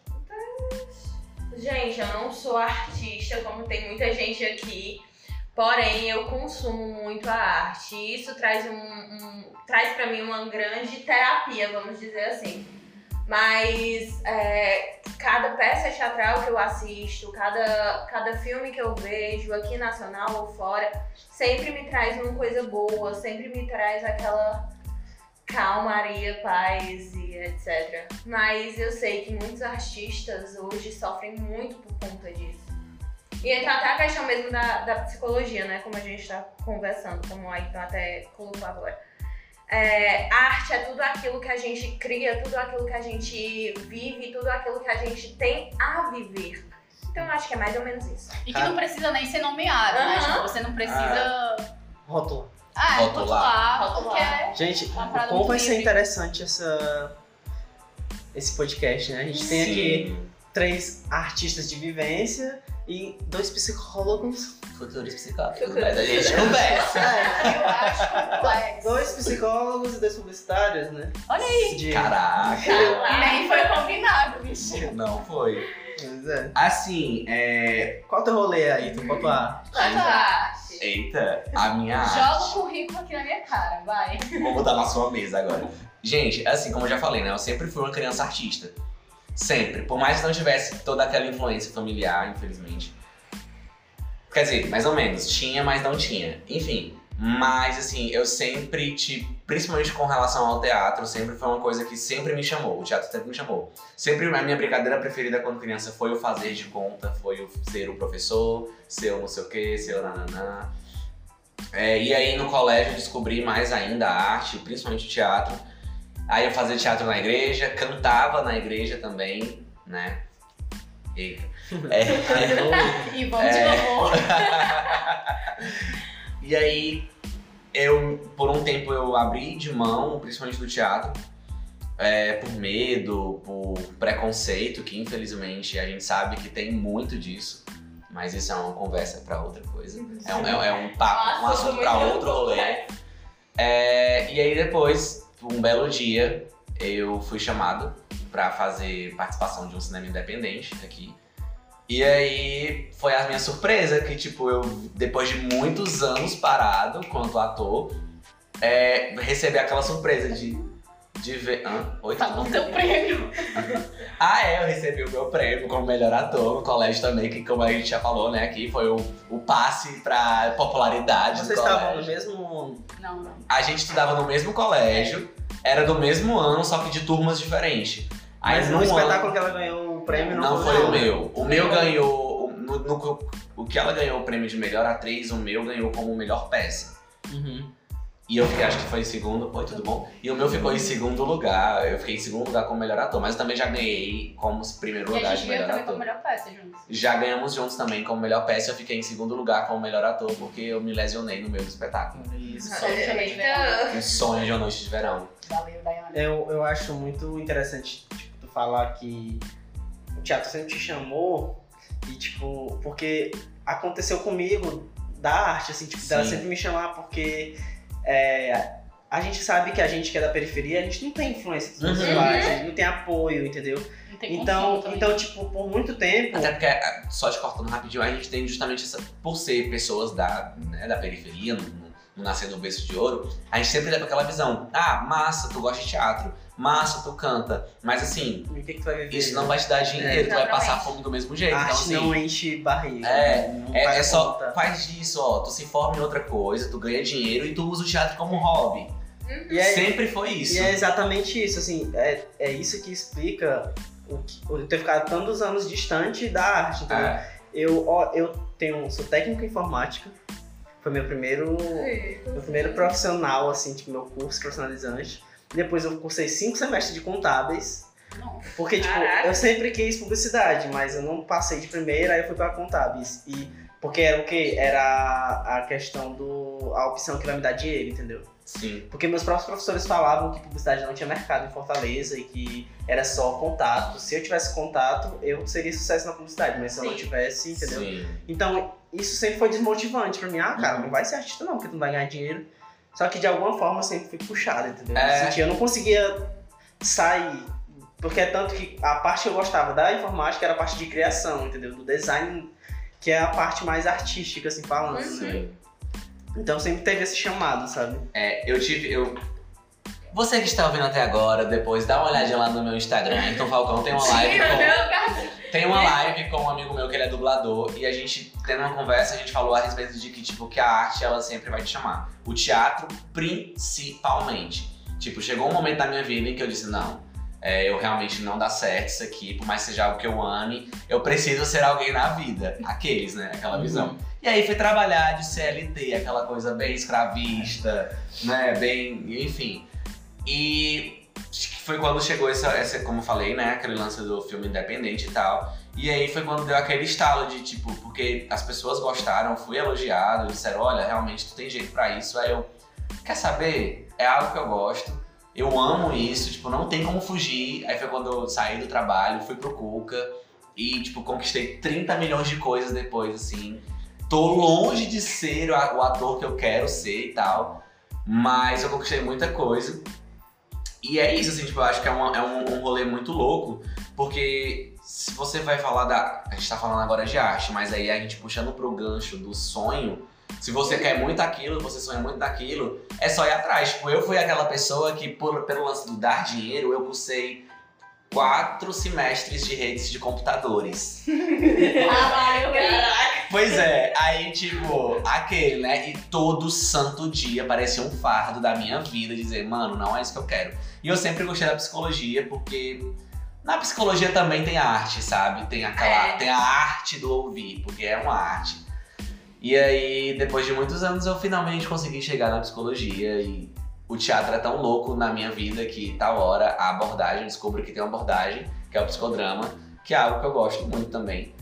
Gente, eu não sou artista, como tem muita gente aqui. Porém, eu consumo muito a arte. E isso traz um, um- traz para mim uma grande terapia, vamos dizer assim. Mas é, cada peça teatral que eu assisto, cada, cada filme que eu vejo, aqui nacional ou fora, sempre me traz uma coisa boa, sempre me traz aquela calmaria, paz e etc. Mas eu sei que muitos artistas hoje sofrem muito por conta disso. E entra até a questão mesmo da, da psicologia, né? Como a gente está conversando, como o Ayrton até colocou agora. É, a arte é tudo aquilo que a gente cria, tudo aquilo que a gente vive, tudo aquilo que a gente tem a viver. Então eu acho que é mais ou menos isso. E que não precisa nem ser nomeado, né? Aham. Tipo, você não precisa. Rótulo. Ah, é, Rotular. rotular, Gente, como vai ser interessante essa, esse podcast, né? A gente tem aqui três artistas de vivência e dois psicólogos. Futuros psicólogos. Futuros Mas a gente conversa. [LAUGHS] eu acho complexo. Dois psicólogos e dois publicitários, né? Olha aí. De... Caraca. Nem foi combinado, bicho. Não foi. Pois é. Assim, é. Qual teu rolê aí? Tu qual tua à arte. Eita, a minha Joga o currículo aqui na minha cara, vai. Vou botar na sua mesa agora. Gente, assim, como eu já falei, né? Eu sempre fui uma criança artista. Sempre. Por mais que não tivesse toda aquela influência familiar, infelizmente. Quer dizer, mais ou menos. Tinha, mas não tinha. Enfim. Mas, assim, eu sempre, te, principalmente com relação ao teatro, sempre foi uma coisa que sempre me chamou. O teatro sempre me chamou. Sempre a minha brincadeira preferida quando criança foi o fazer de conta, foi o ser o professor, ser o não sei o que, ser o nananã. É, e aí no colégio eu descobri mais ainda a arte, principalmente o teatro. Aí eu fazia teatro na igreja, cantava na igreja também, né? Eita. [LAUGHS] É, E vamos É. de novo. [LAUGHS] e aí eu, por um tempo eu abri de mão, principalmente do teatro, é, por medo, por preconceito, que infelizmente a gente sabe que tem muito disso. Mas isso é uma conversa pra outra coisa. É um, é, é um papo, um assunto pra muito outro rolê. É, e aí depois, um belo dia, eu fui chamado pra fazer participação de um cinema independente aqui. E aí foi a minha surpresa que, tipo, eu, depois de muitos anos parado quanto ator, é, recebi aquela surpresa de, de ver. Hã? Oi? Tá no teu prêmio. [LAUGHS] Ah, é, eu recebi o meu prêmio como melhor ator no colégio também, que como a gente já falou, né, aqui foi o, o passe pra popularidade Vocês do estavam no mesmo. Não, não. A gente estudava no mesmo colégio, era do mesmo ano, só que de turmas diferentes. Aí Mas num no ano- espetáculo que ela ganhou prêmio não, não foi o meu. O meu ganhou. o- No, no- o que ela ganhou o prêmio de melhor atriz, o meu ganhou como melhor peça. Uhum. E eu fiquei, acho que foi em segundo. Oi, tudo bom? E o meu ficou em segundo lugar. Eu fiquei em segundo lugar como melhor ator, mas eu também já ganhei como primeiro E a lugar gente de ganhou melhor também ator. como melhor peça juntos. Já ganhamos juntos também como melhor peça. Eu fiquei em segundo lugar como melhor ator porque eu me lesionei no meio do espetáculo. Isso. Sonho de noite de verão. Um sonho de uma noite de verão. Valeu, Dayana. Eu, eu acho muito interessante, tipo, tu falar que o teatro sempre te chamou e, tipo, porque aconteceu comigo da arte, assim, tipo, dela sempre me chamar porque é, a gente sabe que a gente que é da periferia, a gente não tem influência dos nossos Uhum. pais, a gente não tem apoio, entendeu? Então, então, tipo, por muito tempo. Até porque, ah, só te cortando rapidinho, a gente tem justamente essa. Por ser pessoas da, né, da periferia, não, não- não nascer no berço de ouro, a gente sempre leva aquela visão. Ah, massa, tu gosta de teatro. Massa, tu canta. Mas assim, que, que tu vai viver? isso não vai te dar dinheiro, tu vai passar fome do mesmo jeito. A Então, arte assim, não enche barriga. É, não É, é só, conta. faz disso, ó. Tu se forma em outra coisa, tu ganha dinheiro e tu usa o teatro como hobby. E é, Sempre foi isso. E é exatamente isso, assim, é, é isso que explica o, que, o ter ficado tantos anos distante da arte, entendeu? É, Eu, ó, eu tenho, sou técnico em informática, foi meu primeiro, meu primeiro profissional, assim, tipo, meu curso profissionalizante. Depois eu cursei cinco semestres de contábeis, Não. porque, tipo, Caraca. eu sempre quis publicidade, mas eu não passei de primeira, aí eu fui pra contábeis. E, porque era o quê? Era a questão do, a opção que vai me dar dinheiro, entendeu? sim. Porque meus próprios professores falavam que publicidade não tinha mercado em Fortaleza e que era só contato. Se eu tivesse contato, eu seria sucesso na publicidade, mas se eu não Sim. tivesse, entendeu? Sim. Então, isso sempre foi desmotivante pra mim. Ah, cara, Uhum. não vai ser artista não, porque tu não vai ganhar dinheiro. Só que de alguma forma eu sempre fui puxado, entendeu? É. Eu, sentia- eu não conseguia sair. Porque é tanto que a parte que eu gostava da informática era a parte de criação, entendeu? Do design, que é a parte mais artística, assim, falando. Uhum. Sim. Então sempre teve esse chamado, sabe? É, eu tive. Eu... Você que está ouvindo até agora, depois dá uma olhadinha lá no meu Instagram. Então, Falcão tem uma live com. Tem uma live com um amigo meu que ele é dublador e a gente, tendo uma conversa, a gente falou a respeito de que, tipo, que a arte ela sempre vai te chamar. O teatro, principalmente. Tipo, chegou um momento da minha vida em que eu disse, não, é, eu realmente não dá certo isso aqui, por mais que seja algo que eu ame, eu preciso ser alguém na vida. Aqueles, né? Aquela visão. E aí fui trabalhar de CLT, aquela coisa bem escravista, né? Bem, enfim. E foi quando chegou essa, essa, como eu falei, né? Aquele lance do filme independente e tal. E aí foi quando deu aquele estalo de tipo, porque as pessoas gostaram, fui elogiado, disseram, olha, realmente tu tem jeito pra isso. Aí eu, quer saber? É algo que eu gosto. Eu amo isso, tipo, não tem como fugir. Aí foi quando eu saí do trabalho, fui pro Cuca e, tipo, conquistei 30 milhões de coisas depois, assim. Tô longe de ser o ator que eu quero ser e tal, mas eu conquistei muita coisa. E é isso, assim, tipo, eu acho que é, uma- é um, um rolê muito louco, porque se você vai falar da. A gente tá falando agora de arte, mas aí a gente puxando pro gancho do sonho. Se você quer muito aquilo, você sonha muito daquilo, é só ir atrás. Tipo, eu fui aquela pessoa que, por, pelo lance do dar dinheiro, eu cursei quatro semestres de redes de computadores. [LAUGHS] Caralho, caraca. Pois é, aí tipo, aquele, né? E todo santo dia parecia um fardo da minha vida dizer, mano, não é isso que eu quero. E eu sempre gostei da psicologia porque na psicologia também tem arte, sabe? Tem aquela, É. tem a arte do ouvir, porque é uma arte. E aí, depois de muitos anos, eu finalmente consegui chegar na psicologia e o teatro é tão louco na minha vida que tal hora a abordagem, eu descubro que tem uma abordagem, que é o psicodrama, que é algo que eu gosto muito também.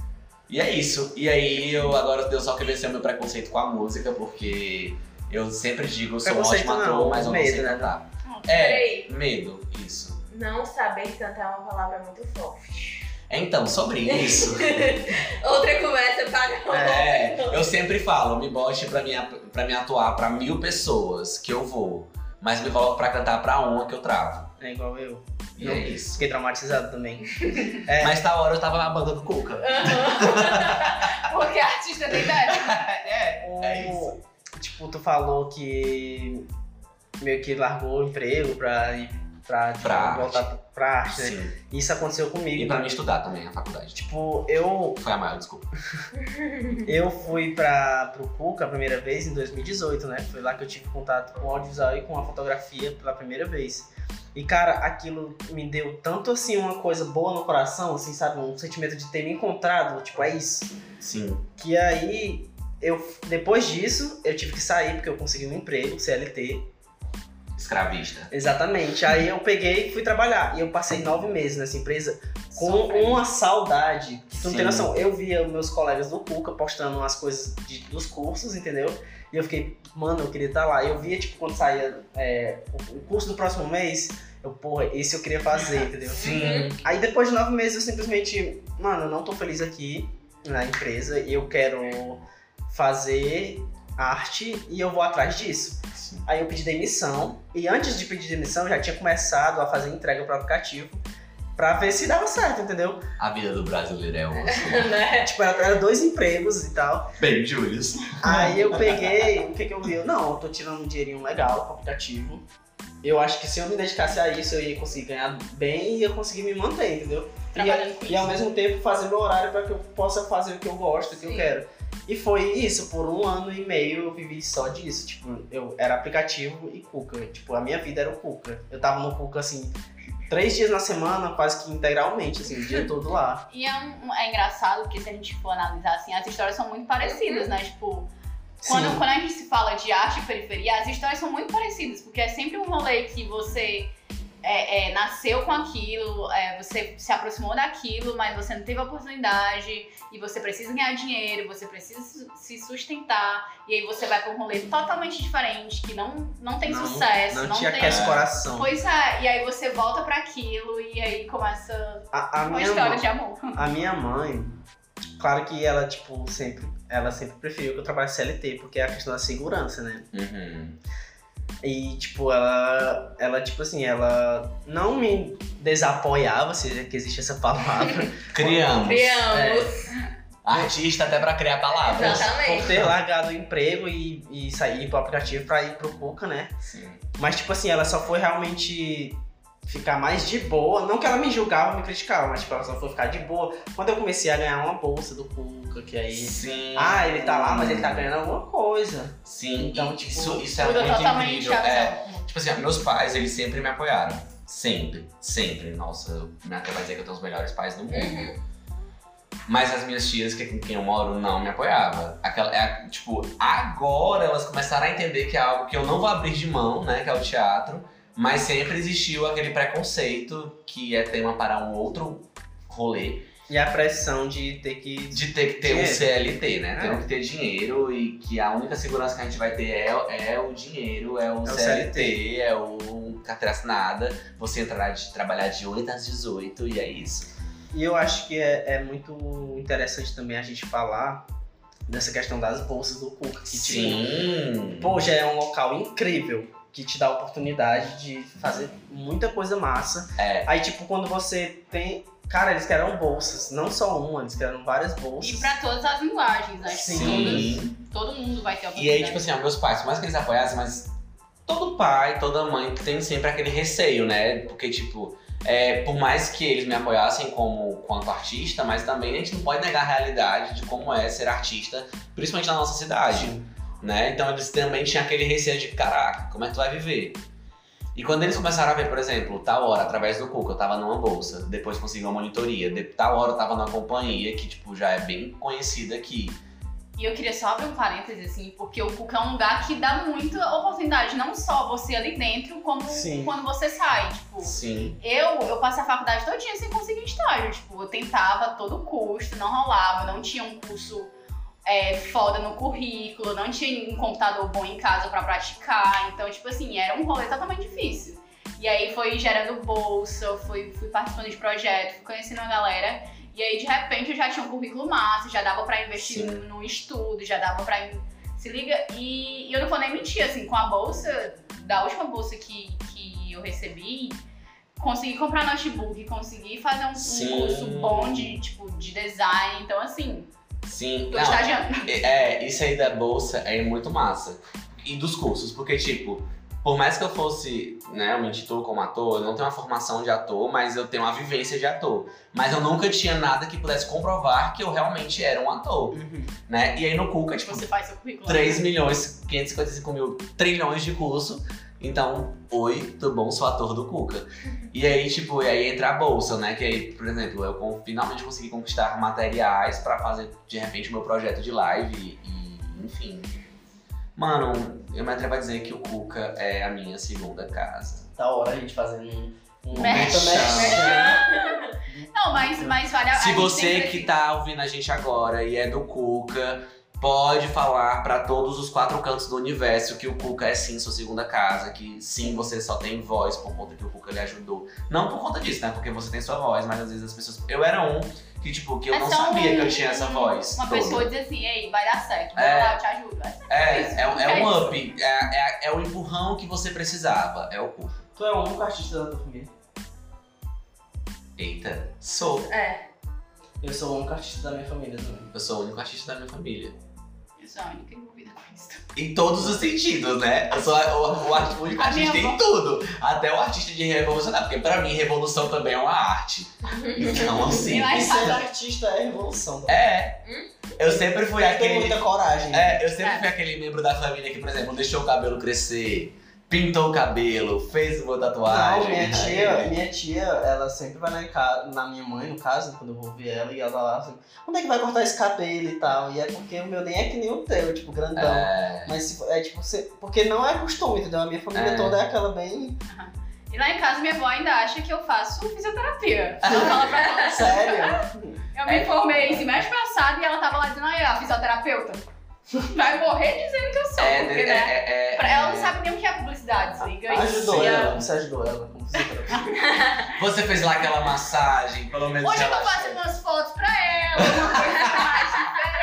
E é isso. E aí eu agora Deus só que vencer o meu preconceito com a música, porque eu sempre digo, eu sou um ótimo não, ator, mas eu não medo, sei né? cantar. É, Peraí. medo, isso. Não saber cantar é uma palavra muito forte. Então, sobre isso, [LAUGHS] Outra conversa para é, eu sempre falo, me bote pra me, pra me atuar pra mil pessoas que eu vou, mas me coloco pra cantar pra uma que eu travo. É igual eu. E Não. é isso. Fiquei traumatizado também. [LAUGHS] É. Mas tal hora eu tava na banda do Cuca. [LAUGHS] Porque artista tem dessa. [LAUGHS] é, é isso. Tipo, tu falou que meio que largou o emprego pra ir pra, tipo, Pra voltar pra arte, né? Sim. Isso aconteceu comigo. E pra mim estudar também, a faculdade. Tipo, eu, Foi a maior, desculpa. [LAUGHS] eu fui pra, pro Cuca a primeira vez em 2018, né? Foi lá que eu tive contato com o audiovisual e com a fotografia pela primeira vez. E, cara, aquilo me deu tanto, assim, uma coisa boa no coração, assim, sabe? Um sentimento de ter me encontrado, tipo, é isso. Sim. Que aí, eu, depois disso, eu tive que sair porque eu consegui um emprego, CLT. Escravista. Exatamente. Aí eu peguei e fui trabalhar. E eu passei nove meses nessa empresa com Sofrendo. uma saudade. que Tu não Sim. tem noção. Eu via meus colegas do Cuca postando as coisas de- dos cursos, entendeu? E eu fiquei, mano, eu queria estar lá. Eu via, tipo, quando saía é, o o curso do próximo mês, eu, porra, esse eu queria fazer, entendeu? Sim. Aí depois de nove meses eu simplesmente, mano, eu não tô feliz aqui na empresa e eu quero fazer arte e eu vou atrás disso. Sim. Aí eu pedi demissão e antes de pedir demissão eu já tinha começado a fazer entrega pro aplicativo pra ver se dava certo, entendeu? A vida do brasileiro é [LAUGHS] osso. né? Tipo, era, era dois empregos e tal. Bem, Julius. Aí eu peguei, o que que eu vi? Eu, não, eu tô tirando um dinheirinho legal pro aplicativo. Eu acho que se eu me dedicasse a isso, eu ia conseguir ganhar bem e ia conseguir me manter, entendeu? Trabalhando com E, e ao mesmo tempo fazer meu horário para que eu possa fazer o que eu gosto, o que eu Sim. quero. E foi isso, por um ano e meio eu vivi só disso. Tipo, eu era aplicativo e Cuca. Tipo, a minha vida era o Cuca. Eu tava no Cuca assim, três dias na semana, quase que integralmente, assim, o dia [LAUGHS] todo lá. E é, um- é engraçado porque se a gente for analisar assim, as histórias são muito parecidas, né? Tipo, quando, Sim. quando a gente se fala de arte e periferia, as histórias são muito parecidas, porque é sempre um rolê que você é, é, nasceu com aquilo, é, você se aproximou daquilo, mas você não teve a oportunidade, e você precisa ganhar dinheiro, você precisa se sustentar, e aí você vai pra um rolê totalmente diferente, que não, não tem Não- sucesso, Não, não, te tem. aquece coração. Pois é, e aí você volta pra aquilo, e aí começa A, a uma história mãe, de amor. a minha mãe, claro que ela, tipo, sempre, ela sempre preferiu que eu trabalhasse CLT, porque é a questão da segurança, né? Uhum. E, tipo, ela, ela, tipo assim, ela não me desapoiava, se é que existe essa palavra, [LAUGHS] Criamos. Criamos. Artista até pra criar palavras. Exatamente. por ter largado o emprego e, e sair pro aplicativo pra ir pro Cuca, né? Sim. Mas, tipo assim, ela só foi realmente ficar mais de boa. Não que ela me julgava, me criticava, mas, tipo, ela só foi ficar de boa quando eu comecei a ganhar uma bolsa do Cuca, que aí. Sim. Ah, ele tá lá, mas ele tá ganhando alguma coisa. Sim, Então, tipo, isso, isso é muito incrível. a É, visão. tipo assim, meus pais, eles sempre me apoiaram. Sempre, sempre. Nossa, eu me até vai dizer que eu tenho os melhores pais do mundo. Uhum. Mas as minhas tias, que com quem eu moro, não me apoiavam. Aquela, é, tipo, agora elas começaram a entender que é algo que eu não vou abrir de mão, né? Que é o teatro. Mas sempre existiu aquele preconceito que é tema para um outro rolê. E a pressão de ter que. De ter que ter um Dinheiro. CLT, né? É. Ter que ter dinheiro e que a única segurança que a gente vai ter é, é o dinheiro, é o, o CLT, é o carteira assinada. Você entrará de trabalhar de 8 às 18 e é isso. E eu acho que é, é muito interessante também a gente falar dessa questão das bolsas do Cuca. Que, tipo, Sim. Pô, já é um local incrível que te dá a oportunidade de fazer muita coisa massa. É. Aí, tipo, quando você tem. Cara, eles criaram bolsas, não só uma, eles criaram várias bolsas. E pra todas as linguagens, né? Tipo, Sim. Todo mundo vai ter a E oportunidade. aí, tipo assim, ó, meus pais, por mais que eles apoiassem, mas todo pai, toda mãe tem sempre aquele receio, né? Porque, tipo, é, por mais que eles me apoiassem como quanto artista, mas também a gente não pode negar a realidade de como é ser artista, principalmente na nossa cidade, Sim. Né? Então eles também tinham aquele receio de, caraca, como é que tu vai viver? E quando eles começaram a ver, por exemplo, tal hora, através do Cuca, eu tava numa bolsa, depois consegui uma monitoria, de tal hora eu tava numa companhia que, tipo, já é bem conhecida aqui. E eu queria só abrir um parêntese, assim, porque o Cuca é um lugar que dá muita oportunidade, não só você ali dentro, como Sim. quando você sai. Tipo, Sim. eu, eu passei a faculdade todinha sem conseguir estágio. Tipo, eu tentava a todo custo, não rolava, não tinha um curso é, foda no currículo, não tinha um computador bom em casa pra praticar. Então, tipo assim, era um rolê totalmente difícil. E aí foi gerando bolsa, fui, fui participando de projetos, fui conhecendo uma galera. E aí, de repente, eu já tinha um currículo massa, já dava pra investir Sim. no, estudo, já dava pra. Se liga? E, e eu não vou nem mentir, assim, com a bolsa, da última bolsa que, que eu recebi, consegui comprar notebook, consegui fazer um, um curso bom de, tipo, de design. Então, assim, Sim. tô Não, estagiando. É, isso aí da bolsa é muito massa. E dos cursos, porque, tipo, por mais que eu fosse, né, eu me intitulo como ator, eu não tenho uma formação de ator, mas eu tenho uma vivência de ator. Mas eu nunca tinha nada que pudesse comprovar que eu realmente era um ator, Uhum. né? E aí no Cuca, tipo, Você faz seu currículo. 3 milhões, 555 mil trilhões de curso. Então, oi, tudo bom? Sou ator do Cuca. E aí, tipo, e aí entra a bolsa, né? Que aí, por exemplo, eu finalmente consegui conquistar materiais pra fazer, de repente, o meu projeto de live e, enfim. Mano, eu me atrevo a dizer que o Cuca é a minha segunda casa. Da hora a gente fazendo um. um Merchan. merchan. Não, mas, mas vale a Se você que tá ouvindo a gente agora e é do Cuca, pode falar pra todos os quatro cantos do universo que o Cuca é sim sua segunda casa, que sim você só tem voz por conta que o Cuca lhe ajudou. Não por conta disso, né? Porque você tem sua voz, mas às vezes as pessoas. Eu era um que, tipo, que eu É não sabia que eu um- tinha essa voz. Uma toda. pessoa diz assim, ei, vai dar certo, vai É. lá, eu te ajudo. É, isso, é, é é um up. É, é, é o empurrão que você precisava. É o Cuca. Tu é o único artista da tua família. Eita, sou. É. Eu sou o único artista da minha família também. Eu sou o único artista da minha família. Única envolvida com isso. Em todos os sentidos, né? Eu sou a- o, o art- o único A artista minha em avó. tudo. Até o artista de revolucionar. Porque pra mim, revolução também é uma arte. Então, assim. Acho E ser artista é revolução. também. É. Eu sempre fui Tem aquele. muita coragem. É, eu sempre É. fui aquele membro da família que, por exemplo, deixou o cabelo crescer, pintou o cabelo, fez uma tatuagem. Não, minha tia, minha tia, ela sempre vai lá em casa, na minha mãe, no caso, quando eu vou ver ela, e ela lá assim, onde é que vai cortar esse cabelo e tal? E é porque o meu nem é que nem o teu, tipo, grandão. É. Mas é tipo, você, porque não é costume, entendeu? A minha família É. toda é aquela bem. E lá em casa, minha avó ainda acha que eu faço fisioterapia. [LAUGHS] Ela fala pra ela, Sério? eu me formei esse mês passado e ela tava lá dizendo, aí, ó, fisioterapeuta. Vai morrer dizendo que eu sou, É, porque, é, né? é, é, Pra ela é. não sabe nem o que é publicidade, se liga. Ajudou E, ela, você ajudou ela. [LAUGHS] Você fez lá aquela massagem, pelo menos Hoje eu tô fazendo umas fotos pra ela, uma coisa mais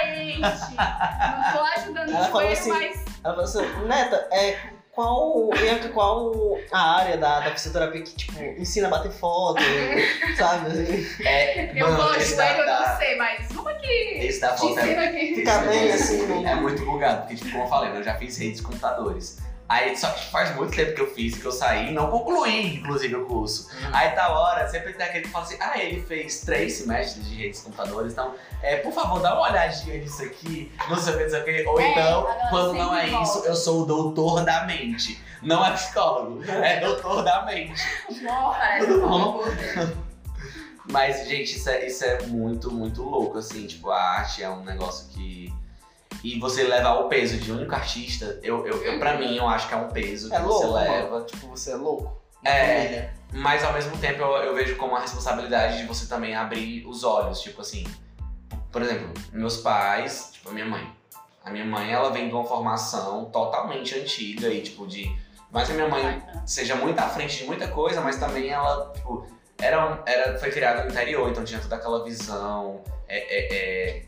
diferente. Não tô ajudando Ela assim, mas Ela falou assim, Neta, é, qual, Bianca, qual a área da, da fisioterapia que, tipo, ensina a bater foto, [LAUGHS] sabe? Assim, É, eu mano, vou esse da, eu não sei, mas que esse da foto é aqui. ficar bem assim, no... É muito bugado, porque, tipo, como eu falei, né, eu já fiz redes de computadores. Aí, só que faz muito tempo que eu fiz, que eu saí, não concluí, inclusive, o curso. Aí, tá hora, sempre tem aquele que fala assim, ah, ele fez três semestres de redes de computadores, então, é, por favor, dá uma olhadinha nisso aqui, não sei o que, não sei o que. Ou É, então, quando não é sempre isso, volta. eu sou o doutor da mente. Não é psicólogo, é doutor da mente. Parece Tudo um bom? hambúrguer. Mas, gente, isso é, isso é muito, muito louco, assim. Tipo, a arte é um negócio que. E você levar o peso de um único artista, eu, eu, eu, pra mim, eu acho que é um peso que É você louco, leva. mano. Tipo, você é louco. É. família. Mas ao mesmo tempo eu, eu vejo como a responsabilidade de você também abrir os olhos. Tipo assim, por exemplo, meus pais, tipo, a minha mãe. A minha mãe, ela vem de uma formação totalmente antiga e, tipo, de. Mas a minha mãe seja muito à frente de muita coisa, mas também ela, tipo, era, um- era, foi criada no interior, então tinha toda aquela visão. É, é, é,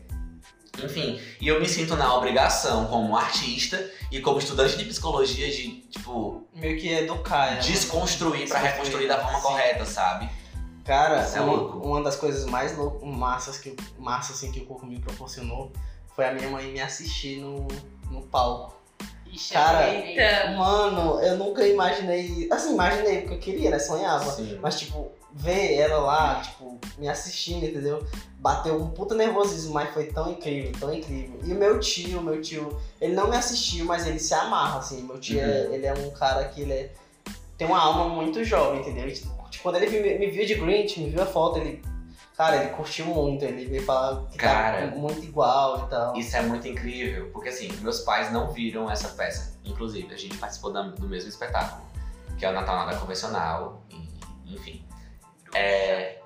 Enfim, e eu me sinto na obrigação, como artista e como estudante de psicologia, de, tipo, Meio que educar ela. desconstruir pra Desconstruir, reconstruir da forma sim. correta, sabe? Cara, Isso é uma, louco. uma das coisas mais lou- massas que, massa, assim, que o Coco me proporcionou foi a minha mãe me assistir no, no palco. Ixi, Cara. Eita. Mano, eu nunca imaginei. Assim, imaginei porque eu queria, né? Sonhava. Sim. Mas, tipo, ver ela lá, tipo, me assistindo, entendeu? Bateu um puta nervosismo, mas foi tão incrível, tão incrível. E o meu tio, meu tio, ele não me assistiu, mas ele se amarra, assim. Meu tio, é, ele é um cara que ele é- tem uma alma muito jovem, entendeu? Tipo, quando ele me, me viu de Grinch, me viu a foto, ele... Cara, ele curtiu muito, ele veio falar que Cara. tá muito igual e tal. Isso é muito incrível, porque assim, meus pais não viram essa peça. Inclusive, a gente participou da- do mesmo espetáculo, que é o Natal Nada Convencional, e, enfim. É,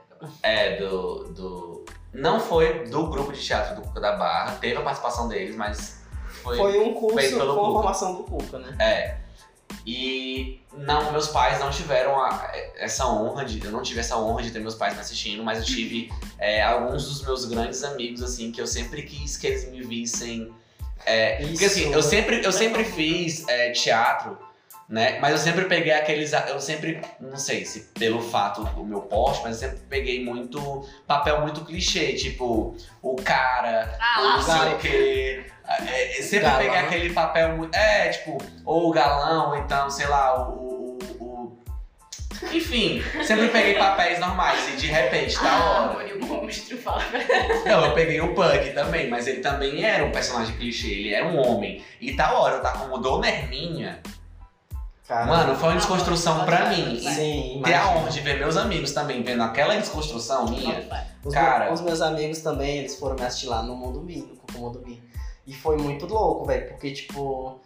é do, do. Não foi do grupo de teatro do Cuca da Barra, teve a participação deles, mas foi. Foi um curso feito pelo com a Cuca. formação do Cuca, né? É. E não, meus pais não tiveram a- essa honra de. Eu não tive essa honra de ter meus pais me assistindo, mas eu tive é, alguns dos meus grandes amigos, assim, que eu sempre quis que eles me vissem. É, porque assim, eu sempre, eu sempre fiz é, teatro, né? Mas eu sempre peguei aqueles. Eu sempre, não sei se pelo fato do meu porte, mas eu sempre peguei muito papel muito clichê, tipo, o cara, Ah, lá, não sei o quê. É, é, sempre Galã. peguei aquele papel muito. É, tipo, ou o galão, então, sei lá, o. o- o- Enfim, sempre peguei papéis normais e de repente, tá Ah, hora. O monstro fala. Não, eu peguei o Pug também, mas ele também era um personagem clichê, ele era um homem. E tá hora, eu tá como Dona Herminha. Cara, Mano, foi uma desconstrução pra mim. Sim, ter a honra de ver meus amigos também vendo aquela desconstrução minha. Os, Cara. me- os meus amigos também, eles foram me assistir lá no Mundo Mi, no Coco Mundo Mi. E foi muito louco, velho, porque, tipo,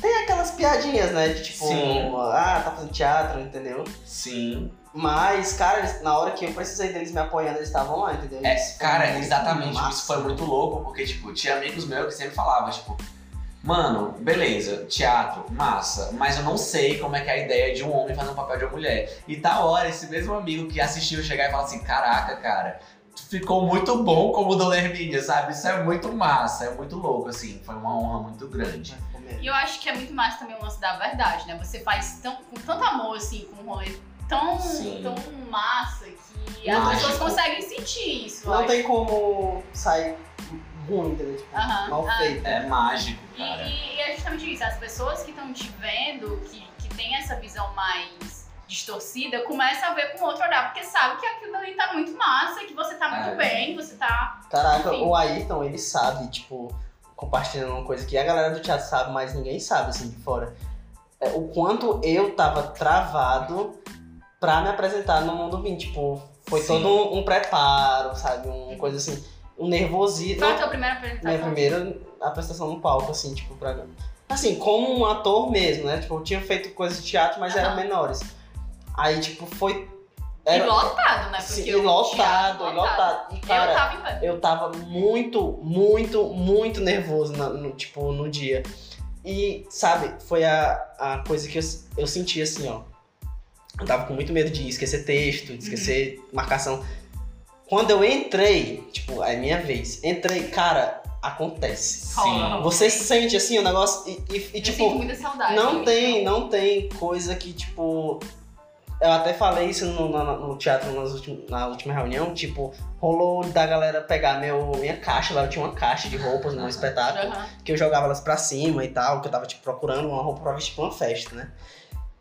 tem aquelas piadinhas, né? De tipo, Sim. ah, tá fazendo teatro, entendeu? Sim. Mas, cara, eles- na hora que eu precisei deles me apoiando, eles estavam lá, entendeu? É, cara, exatamente. massa. Isso foi muito louco, porque, tipo, tinha amigos meus que sempre falavam, tipo, mano, beleza, teatro, massa, mas eu não sei como é que é a ideia de um homem fazer um papel de uma mulher. E tá hora, esse mesmo amigo que assistiu chegar e falar assim, caraca, cara, tu ficou muito bom como Dona Hermínia, sabe? Isso é muito massa, é muito louco, assim, foi uma honra muito grande. E eu acho que é muito mais também o lance da verdade, né? Você faz tão, com tanto amor, assim, com um rolê tão, Sim. tão massa que as pessoas conseguem sentir isso. Não tem como sair ruim, entendeu? Tipo, mal feito. É mágico, E, cara. e- e é justamente isso, as pessoas que estão te vendo, que, que tem essa visão mais distorcida, começam a ver com outro olhar, porque sabe que aquilo ali tá muito massa, que você tá muito É. bem, você tá. Caraca, Enfim. o Ayrton, ele sabe, tipo, compartilhando uma coisa que a galera do teatro sabe, mas ninguém sabe, assim, de fora. É, o quanto eu tava travado pra me apresentar no mundo 20. Tipo, foi Sim. todo um, um preparo, sabe? Uma coisa assim, um nervosismo. Foi a tua primeira apresentação? Minha primeira apresentação no palco, assim, tipo, pra. Assim, como um ator mesmo, né? Tipo, eu tinha feito coisas de teatro, mas eram Aham. menores. Aí, tipo, foi. E lotado, né? Sim, Porque e o lotado, e lotado. E, cara, eu tava em eu tava muito, muito, muito nervoso, na- no, tipo, no dia. E, sabe, foi a, a coisa que eu, eu senti assim, ó. Eu tava com muito medo de esquecer texto, de esquecer marcação. Quando eu entrei, tipo, é minha vez, entrei, cara, acontece. Rola. Você sente assim o negócio e, e- e, eu tipo, sinto muita saudade. não né? tem, não tem coisa que, tipo. Eu até falei isso no, no- no teatro ultim- na última reunião, tipo, rolou da galera pegar meu, minha caixa lá, eu tinha uma caixa de roupas no Aham. espetáculo, Aham. que eu jogava elas pra cima e tal, que eu tava, tipo, procurando uma roupa pra vestir pra uma festa, né?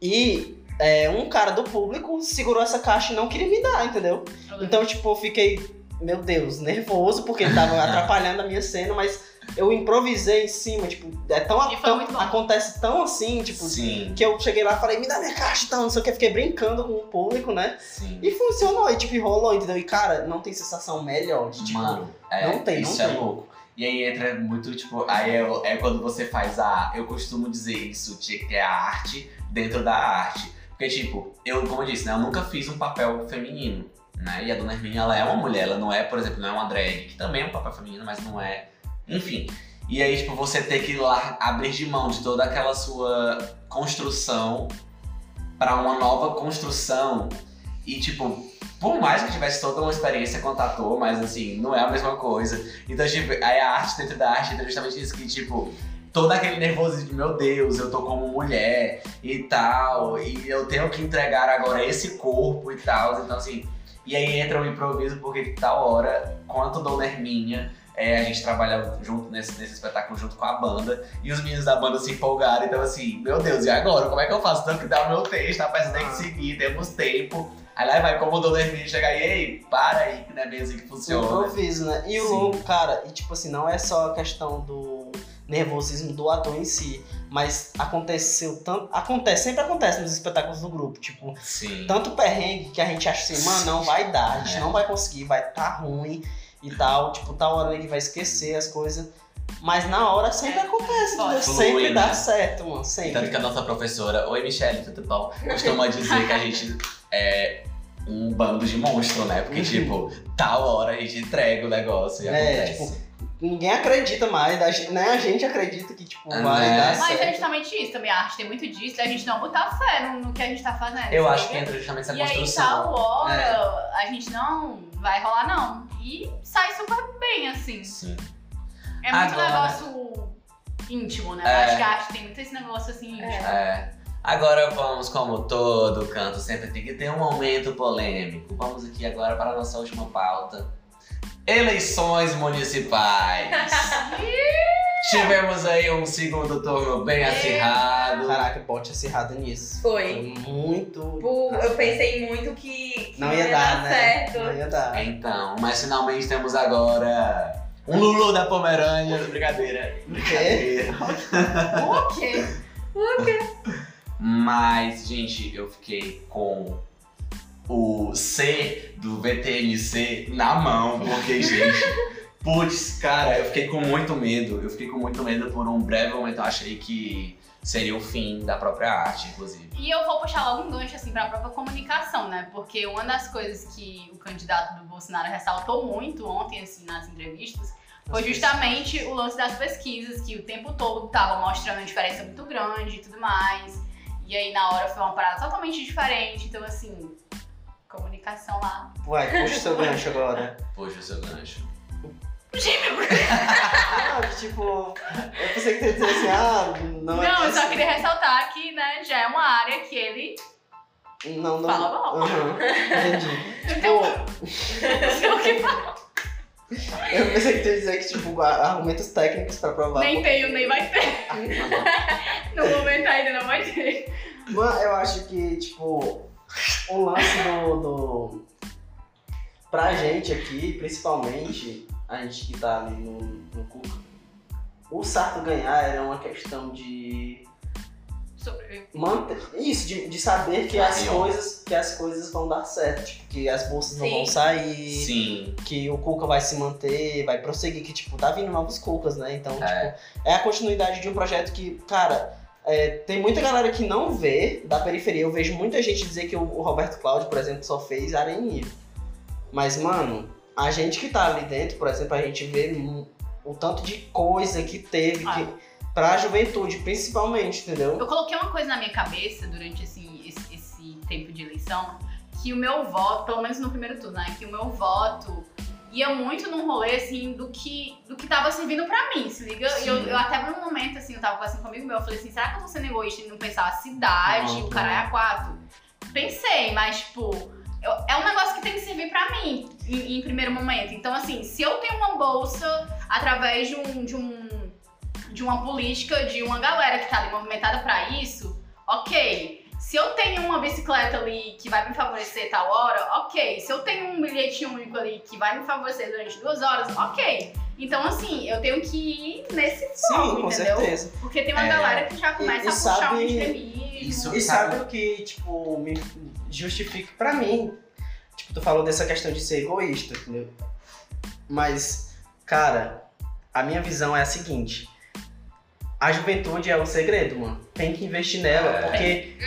E é, um cara do público segurou essa caixa e não queria me dar, entendeu? Então, tipo, eu fiquei, meu Deus, nervoso, porque ele tava [LAUGHS] atrapalhando a minha cena, mas eu improvisei em cima, tipo, é tão, tão- acontece tão assim, tipo, Sim, que eu cheguei lá e falei, me dá minha caixa e tal, não sei o que, fiquei brincando com o público, né? sim. E funcionou, e tipo, rolou, entendeu? E cara, não tem sensação melhor de tipo. Mano, é, não tem, isso não é tem. louco. E aí entra muito, tipo, aí é, é quando você faz a. Eu costumo dizer isso, que ter a arte dentro da arte. Porque, tipo, eu, como eu disse, né, eu nunca fiz um papel feminino, né? E a Dona Hermínia, ela é uma mulher, ela não é, por exemplo, não é uma drag, que também é um papel feminino, mas não é. Enfim. E aí, tipo, você ter que lá abrir de mão de toda aquela sua construção pra uma nova construção. E, tipo, por mais que tivesse toda uma experiência ator, mas assim, não é a mesma coisa. Então, tipo, aí a arte dentro da arte é justamente isso que, tipo, todo aquele nervosismo de meu Deus, eu tô como mulher e tal, e eu tenho que entregar agora esse corpo e tal. Então, assim, e aí entra o improviso, porque tal hora, quanto Dona Hermínia. é, a gente trabalha junto nesse, nesse espetáculo junto com a banda e os meninos da banda se empolgaram, então assim, meu Deus, e agora? Como é que eu faço? Tenho que dar o meu texto, a peça tem que seguir, temos tempo. Aí lá vai como o Dona Hermínia chega aí, ei, para aí, que não é bem assim que funciona. improviso, né? E o louco, cara, e tipo assim, não é só a questão do nervosismo do ator em si, mas aconteceu tanto. Acontece, sempre acontece nos espetáculos do grupo, tipo, Sim. tanto perrengue que a gente acha assim, mano, não vai dar, a gente É. não vai conseguir, vai tá ruim e tal, tipo, tal hora ele vai esquecer as coisas. Mas na hora sempre É, acontece, pode. Flui, sempre né? dá certo, mano. Tanto Sempre. que a nossa professora, oi Michelle, tudo bom? Costuma dizer que a gente é um bando de monstro, né? Porque, Uhum. tipo, tal hora a gente entrega o negócio e É, acontece. Ninguém acredita mais, a gente, né? A gente acredita que, tipo, Ah, vai né? dar Mas é justamente isso também, a arte tem muito disso, da gente não botar fé no, no que a gente tá fazendo. Eu acho que entra justamente essa E aí, construção. tal hora, a gente não vai rolar, não. E sai super bem, assim. Sim. É muito Agora- negócio íntimo, né? Eu É. acho que a arte tem muito esse negócio assim íntimo. É. Agora vamos, como todo canto sempre tem que ter um momento polêmico. Vamos aqui agora para a nossa última pauta. Eleições municipais. [LAUGHS] Tivemos aí um segundo turno bem acirrado. Caraca, bote acirrado nisso. Foi. muito. Pô, Eu pensei muito que, que Não ia dar, né? certo. Não ia dar. Então, mas finalmente temos agora um Lulu da Pomerânia. Brincadeira. Brincadeira. O quê? Mas, gente, eu fiquei com o C do VTNC na mão, porque, [LAUGHS] gente, putz, cara, eu fiquei com muito medo. Eu fiquei com muito medo por um breve momento. Eu achei que seria o fim da própria arte, inclusive. E eu vou puxar logo um gancho assim para a própria comunicação, né? Porque uma das coisas que o candidato do Bolsonaro ressaltou muito ontem assim nas entrevistas foi justamente o lance das pesquisas, que o tempo todo tava mostrando uma diferença muito grande e tudo mais. E aí na hora foi uma parada totalmente diferente. Então, assim, comunicação lá. Vai, puxa o seu gancho agora. Puxa o seu gancho. [LAUGHS] Ah, tipo, eu pensei que você ia dizer assim, ah, não, Não, é eu só queria ressaltar que, né, já é uma área que ele Não, não. fala mal. Aham, entendi. [LAUGHS] Tipo, Sei o que fala. eu pensei que tu ia dizer que, tipo, argumentos técnicos pra provar. Nem tenho, nem vai ter. [LAUGHS] No momento ainda não vai ter. Mano, eu acho que, tipo, o lance do, do. Pra gente aqui, principalmente, a gente que tá ali no, no Cuca, o Sarto ganhar era uma questão de Sobre... manter. Isso, de, de saber que as, coisas, que as coisas vão dar certo. Tipo, que as bolsas não Sim. vão sair. Sim, Que o Cuca vai se manter, vai prosseguir, que tipo, tá vindo novos Cucas, né? Então, É. tipo, é a continuidade de um projeto que, cara, é, tem muita galera que não vê da periferia. Eu vejo muita gente dizer que o, o Roberto Cláudio, por exemplo, só fez areninha. Mas, mano, a gente que tá ali dentro, por exemplo, a gente vê o tanto de coisa que teve Ah. que, pra juventude, principalmente, entendeu? Eu coloquei uma coisa na minha cabeça durante assim, esse, esse tempo de eleição, que o meu voto, pelo menos no primeiro turno, né? Que o meu voto ia muito num rolê, assim, do que, do que tava servindo pra mim, se liga? E eu, eu até num momento, assim, eu tava conversando comigo meu, eu falei assim, será que eu tô sendo egoísta e não pensar a cidade, Não, o caralho a quatro? Pensei, mas, tipo, eu- é um negócio que tem que servir pra mim, em, em primeiro momento. Então, assim, se eu tenho uma bolsa através de um... De um de uma política de uma galera que tá ali movimentada pra isso, ok. Se eu tenho uma bicicleta ali que vai me favorecer tal hora, ok. Se eu tenho um bilhetinho único ali que vai me favorecer durante duas horas, ok. Então, assim, eu tenho que ir nesse foco, Sim, com entendeu? certeza. Porque tem uma É. galera que já começa E- e a puxar sabe- um extremismo. Isso- E Sabe- sabe o que, tipo, me justifica pra mim? Tipo, tu falou dessa questão de ser egoísta, entendeu? Mas, cara, a minha visão é a seguinte. A juventude é o segredo, mano. Tem que investir nela, É. porque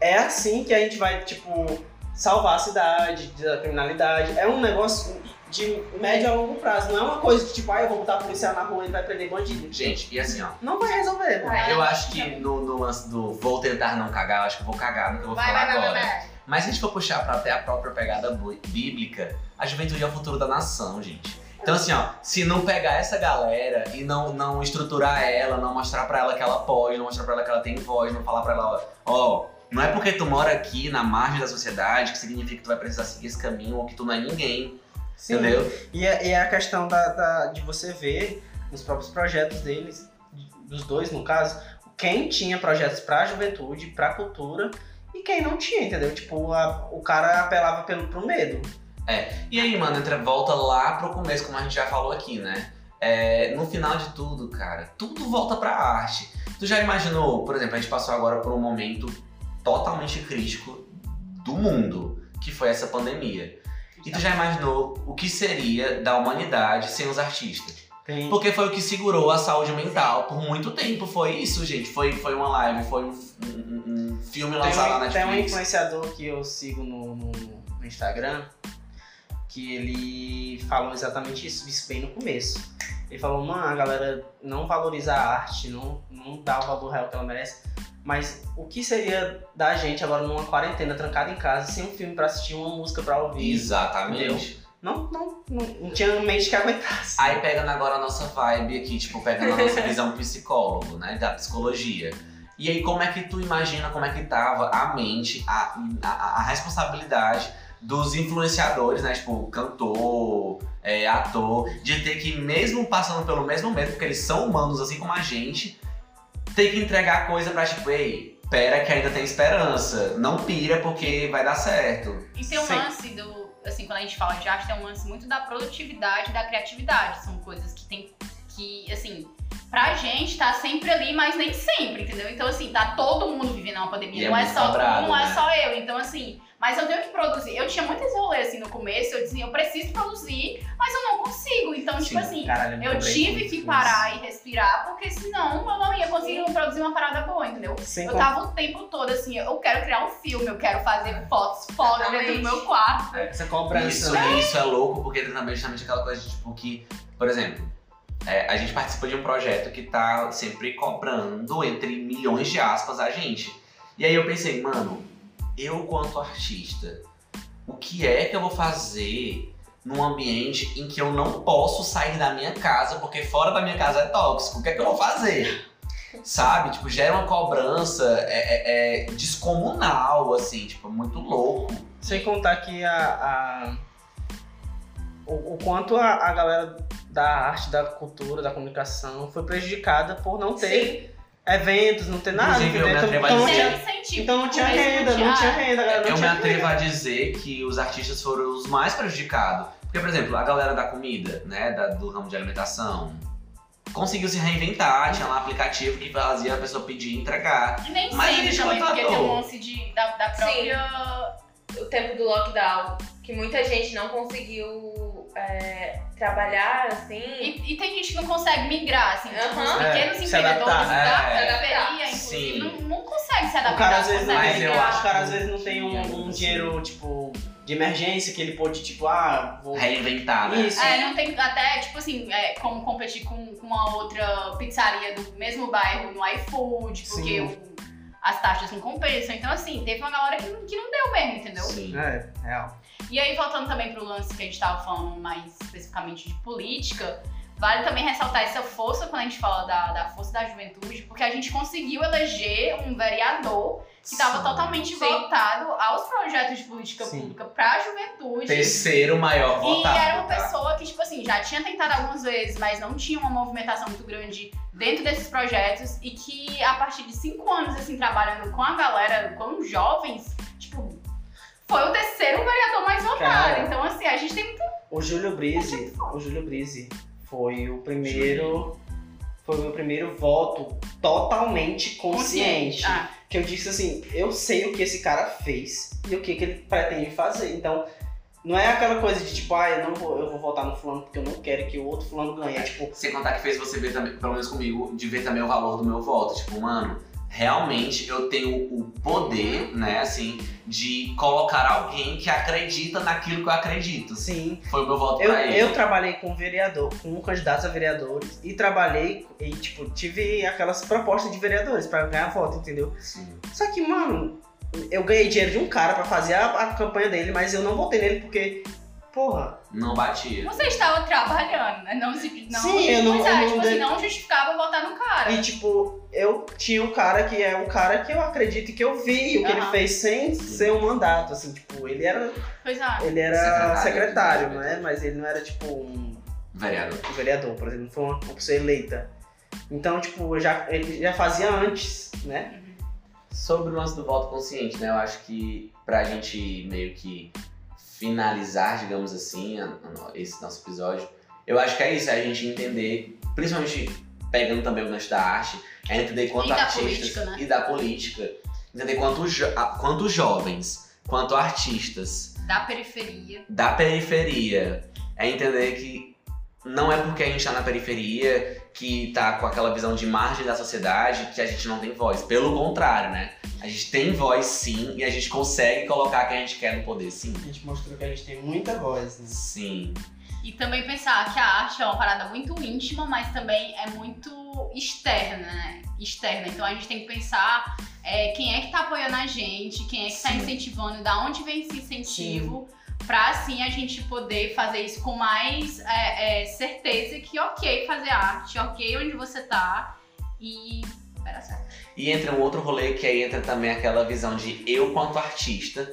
é assim que a gente vai, tipo, salvar a cidade da criminalidade. É um negócio de médio a longo prazo. Não é uma coisa que, tipo, ah, eu vou botar policial na rua e vai prender bandido. gente, e assim, ó. Não vai resolver, mano. Vai. Eu acho que no, no lance do vou tentar não cagar, eu acho que eu vou cagar no que eu vou Vai, falar vai, agora. vai, vai. Mas se a gente for puxar pra até a própria pegada bíblica, a juventude é o futuro da nação, gente. Então assim, ó, se não pegar essa galera e não, não estruturar ela, não mostrar pra ela que ela pode, não mostrar pra ela que ela tem voz, não falar pra ela, ó, ó, não é porque tu mora aqui na margem da sociedade que significa que tu vai precisar seguir esse caminho ou que tu não é ninguém, Sim. entendeu? E é, e é a questão da, da- de você ver nos próprios projetos deles, dos dois no caso, quem tinha projetos pra juventude, pra cultura e quem não tinha, entendeu? Tipo, a- o cara apelava pelo, pro medo. E aí, mano, entra, volta lá pro começo, como a gente já falou aqui, né? É, no final de tudo, cara, tudo volta pra arte. Tu já imaginou, por exemplo, a gente passou agora por um momento totalmente crítico do mundo, que foi essa pandemia. E tu já imaginou o que seria da humanidade sem os artistas? Tem, Porque foi o que segurou a saúde mental por muito tempo. Foi isso, gente. Foi, foi uma live, foi um, um- um filme tem, lançado na um, tem um Netflix. influenciador que eu sigo no, no- no Instagram que ele falou exatamente isso, bem no começo. Ele falou, mano, a galera não valoriza a arte, não, não dá o valor real que ela merece. Mas o que seria da gente agora numa quarentena, trancada em casa, sem um filme pra assistir, uma música pra ouvir? Exatamente. Não, não, não, não tinha mente que aguentasse. Aí pegando agora a nossa vibe aqui, tipo, pegando a nossa visão psicólogo, né? Da psicologia. E aí, como é que tu imagina como é que tava a mente, a, a, a responsabilidade dos influenciadores, né? Tipo, cantor, é, ator, de ter que, mesmo passando pelo mesmo medo, porque eles são humanos assim como a gente, ter que entregar coisa pra, tipo, ei, pera que ainda tem esperança. Não pira porque vai dar certo. E tem um Sim. lance do. Assim, quando a gente fala de arte, tem um lance muito da produtividade e da criatividade. São coisas que tem. que, assim, pra gente tá sempre ali, mas nem sempre, entendeu? Então, assim, tá todo mundo vivendo uma E pandemia. é não é muito só não é né? só eu. Então, assim, mas eu tenho que produzir. Eu tinha muito esse rolê assim no começo, eu dizia, eu preciso produzir, mas eu não consigo. Então, tipo Sim, assim, Caralho, eu tive que parar e respirar porque senão eu não ia conseguir produzir uma parada boa, entendeu? Sem Eu tava o tempo todo assim, eu quero criar um filme, eu quero fazer fotos fodas dentro do meu quarto. essa cobrança, Isso, né? isso é louco, porque também justamente aquela coisa de, tipo que, por exemplo, é, a gente participa de um projeto que tá sempre cobrando, entre milhões de aspas, a gente. E aí eu pensei, mano, eu quanto artista, o que é que eu vou fazer num ambiente em que eu não posso sair da minha casa, porque fora da minha casa é tóxico? O que é que eu vou fazer? Sabe? Tipo, gera uma cobrança é, é- é descomunal, assim, tipo, muito louco. Sem contar que a. a- o, quanto a, a galera da arte, da cultura, da comunicação foi prejudicada por não ter eventos, não ter nada. Inclusive, eu me entendeu? atrevo a então, não dizer- então não tinha renda, não tinha renda, a galera não Eu me atrevo a dizer que os artistas foram os mais prejudicados. Porque, por exemplo, a galera da comida, né, da- do ramo de alimentação, conseguiu se reinventar, tinha lá um aplicativo que fazia a pessoa pedir e entregar. E nem Mas sempre também, porque tem um lance de, da, da própria. o tempo do lockdown, que muita gente não conseguiu é, trabalhar assim. E, e tem gente que não consegue migrar, assim, tipo, os pequenos É, empreendedores da É. periferia, Sim. inclusive, não, não consegue se adaptar. O cara às vezes Mas tem, eu acho que o cara às vezes não tem um, um dinheiro, tipo, de emergência que ele pode, tipo, ah, vou. Reinventar, né? Isso. É, não tem até, tipo assim, é, como competir com, com uma outra pizzaria do mesmo bairro no iFood, porque Sim. o- as taxas não compensam. Então, assim, teve uma galera que, não- que não deu mesmo, entendeu? Sim. É, real. E aí, voltando também pro lance que a gente tava falando mais especificamente de política, vale também ressaltar essa força quando a gente fala da, da força da juventude, porque a gente conseguiu eleger um vereador que estava totalmente Sim. voltado aos projetos de política Sim. pública pra juventude. Terceiro maior E votado. era uma pessoa que, tipo assim, já tinha tentado algumas vezes, mas não tinha uma movimentação muito grande dentro desses projetos e que a partir de cinco anos, assim, trabalhando com a galera, com os jovens, tipo, foi o terceiro vereador mais votado. Cara. Então, assim, a gente tem muito. O Júlio Brise, o Júlio Brise foi o primeiro. Foi o meu primeiro voto totalmente consciente. Ah, Que eu disse assim, eu sei o que esse cara fez e o que, que ele pretende fazer. Então, não é aquela coisa de tipo, ah, eu não vou, eu vou votar no fulano porque eu não quero que o outro fulano ganhe. É tipo, Sem contar que fez você ver também, pelo menos comigo, de ver também o valor do meu voto. Tipo, mano, realmente eu tenho o poder, né, assim, de colocar alguém que acredita naquilo que eu acredito. sim. Foi o meu voto Eu, pra ele. eu trabalhei com vereador, com candidatos a vereadores e trabalhei e, tipo, tive aquelas propostas de vereadores pra ganhar voto, entendeu? Sim. Só que, mano, eu ganhei dinheiro de um cara pra fazer a, a campanha dele, mas eu não votei nele porque, porra, Não batia. você estava trabalhando, né? Não, se- não, Sim, eu não- pois é, eu não tipo dei- assim, não justificava votar no cara. E tipo, eu tinha um cara que é um cara que eu acredito que eu vi o que ele Aham. fez sem ser um mandato, assim, tipo, ele era, Pois é. ele era Secretário. secretário, né? Mas ele não era tipo um, Vereador. um vereador, por exemplo, não foi uma, pessoa eleita. Então, tipo, eu já, ele já fazia antes, né? Sobre o lance do voto consciente, né? Eu acho que pra gente meio que finalizar, digamos assim, esse nosso episódio, eu acho que é isso, é a gente entender, principalmente pegando também o gancho da arte, é entender quanto E artistas política, né? e da política, entender quanto, jo quanto jovens, quanto artistas Da periferia. da periferia, é entender que não é porque a gente tá na periferia que tá com aquela visão de margem da sociedade que a gente não tem voz. Pelo contrário, né? A gente tem voz sim e a gente consegue colocar quem a gente quer no poder sim. A gente mostrou que a gente tem muita voz, né? Sim. E também pensar que a arte é uma parada muito íntima, mas também é muito externa, né? Externa. Então a gente tem que pensar é, quem é que tá apoiando a gente, quem é que tá Sim. incentivando, da onde vem esse incentivo, pra assim a gente poder fazer isso com mais é, é, certeza que ok fazer arte, ok onde você tá e. Pera certo. E entra um outro rolê que aí entra também aquela visão de eu quanto artista,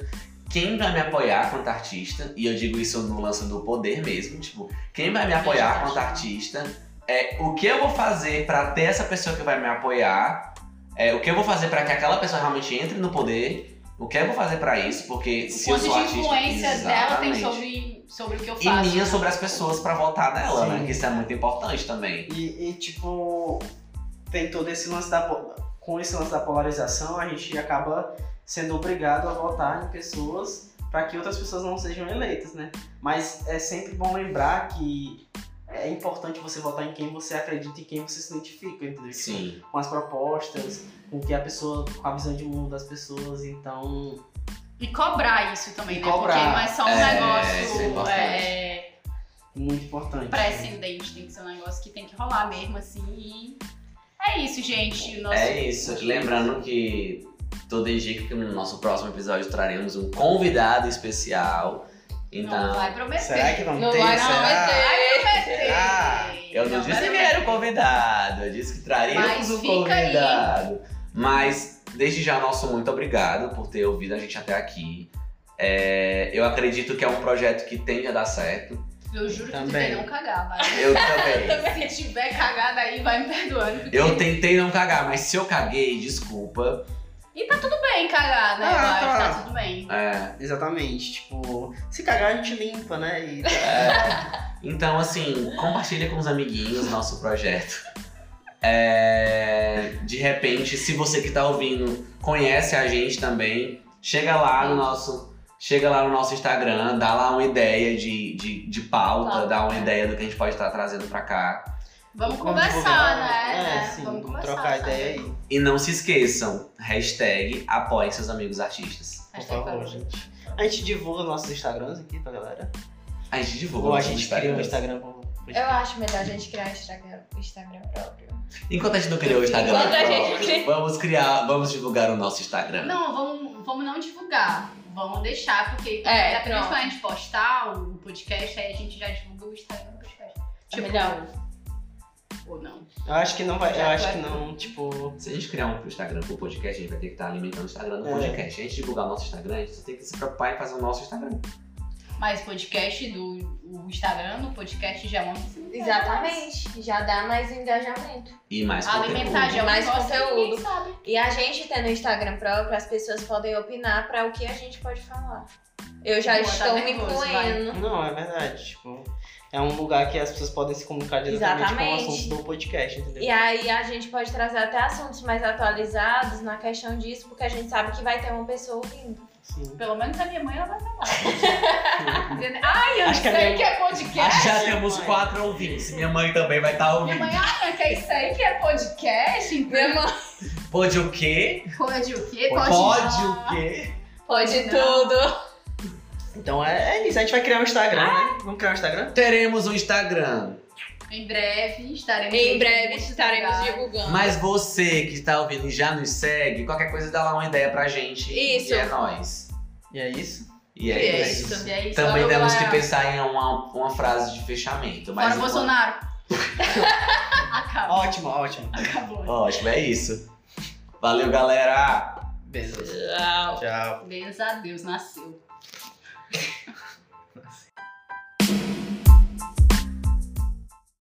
quem vai me apoiar quanto artista, e eu digo isso no lance do poder mesmo, tipo, quem vai me apoiar quanto artista, é o que eu vou fazer pra ter essa pessoa que vai me apoiar, é o que eu vou fazer pra que aquela pessoa realmente entre no poder, o que eu vou fazer pra isso, porque se eu sou de artista, influência dela tem Exatamente. sobre, sobre o que eu e faço. minha né? sobre as pessoas pra votar nela, Sim. né? Que isso é muito importante também. E, e, tipo, tem todo esse lance da. Com esse lance da polarização, a gente acaba sendo obrigado a votar em pessoas para que outras pessoas não sejam eleitas, né? Mas é sempre bom lembrar que é importante você votar em quem você acredita e quem você se identifica, entendeu? Sim. Com as propostas, com o que a pessoa, com a visão de mundo das pessoas, então. E cobrar isso também, E né? cobrar. Porque não é só um É, isso é negócio importante. é, Muito importante. prescindente, tem que ser um negócio que tem que rolar mesmo, assim. E é isso, gente. O nosso... É isso. Lembrando que tudo indica que no nosso próximo episódio traremos um convidado especial. Então, Não vai prometer. Será que vamos Não ter? vai Será? prometer. Vai prometer. Será? eu não Não disse que era o convidado, eu disse que traríamos Mas um fica aí. Mas, desde já, nosso muito obrigado por ter ouvido a gente até aqui. É, eu acredito que é um projeto que tende a dar certo. Eu juro que tu Também. tentei não cagar, vai. Eu também. [LAUGHS] Se tiver cagada aí, vai me perdoando. porque- Eu tentei não cagar, mas se eu caguei, desculpa. E tá tudo bem cagar, né? Ah, eu tá. tá tudo bem. É, Exatamente. Tipo, se cagar a gente limpa, né? E Então, assim, compartilha com os amiguinhos nosso projeto. É, de repente, se você que tá ouvindo conhece a gente também, chega lá no nosso. Chega lá no nosso Instagram, dá lá uma ideia de, de, de pauta, Pauta. dá uma ideia do que a gente pode estar trazendo pra cá. Vamos conversar, divulgar. né? É, sim, vamos vamos conversar. trocar sabe? ideia aí. E não se esqueçam, hashtag apoiem seus amigos artistas. Por Hashtag favor, gente. A gente divulga nossos Instagrams aqui pra galera. A gente divulga Ou a gente cria um. Instagram pro Eu acho melhor a gente criar Instagram, Instagram próprio. Enquanto a gente não criou o Instagram, Enquanto a gente próprio, cria- vamos criar, vamos divulgar o nosso Instagram. Não, vamos, vamos não divulgar. Vamos deixar, porque É, apenas quando a gente postar o podcast, aí a gente já divulga o Instagram do podcast. É melhor. Ou não. Eu acho que não vai. Eu acho que não, tipo. Se a gente criar um Instagram pro podcast, a gente vai ter que estar alimentando o Instagram do É. podcast. Se a gente divulgar o nosso Instagram, a gente só tem que se preocupar em fazer o nosso Instagram. Mas podcast do o Instagram, no podcast já é uma Exatamente. Já dá mais engajamento. E mais Alimentar já é Mais conteúdo. sabe. E a gente tendo Instagram próprio, as pessoas podem opinar pra o que a gente pode falar. Eu já Boa, tá estou me nervoso, incluindo. Não, é verdade. Tipo, é um lugar que as pessoas podem se comunicar diretamente com o Exatamente. assunto do podcast, entendeu? E aí a gente pode trazer até assuntos mais atualizados na questão disso, porque a gente sabe que vai ter uma pessoa ouvindo. Sim. Pelo menos a minha mãe ela vai falar. Dizendo, Ai, eu Acho que a não sei minha- que é podcast. Já temos quatro ouvintes. Minha mãe também vai estar Minha ouvindo. mãe, ai, que é isso aí que é podcast? Então, Minha mãe Pode o quê? Pode o quê? Pode, não. o quê? pode Não. tudo. Então é, é isso. A gente vai criar um Instagram, né? Vamos criar um Instagram? Teremos um Instagram. Em breve estaremos Em breve divulgando. estaremos divulgando. Mas você que está ouvindo e já nos segue, qualquer coisa dá lá uma ideia pra gente. Isso. E é nóis. E é isso. E é, E é isso. isso. E é isso. Também Fora temos que pensar em uma, uma frase de fechamento. Mas Fora enquanto- Bolsonaro. [LAUGHS] Acabou. Ótimo, ótimo. Acabou. Ótimo, é isso. Valeu, galera! Beleza. Tchau. Tchau. Graças a Deus, nasceu. [LAUGHS]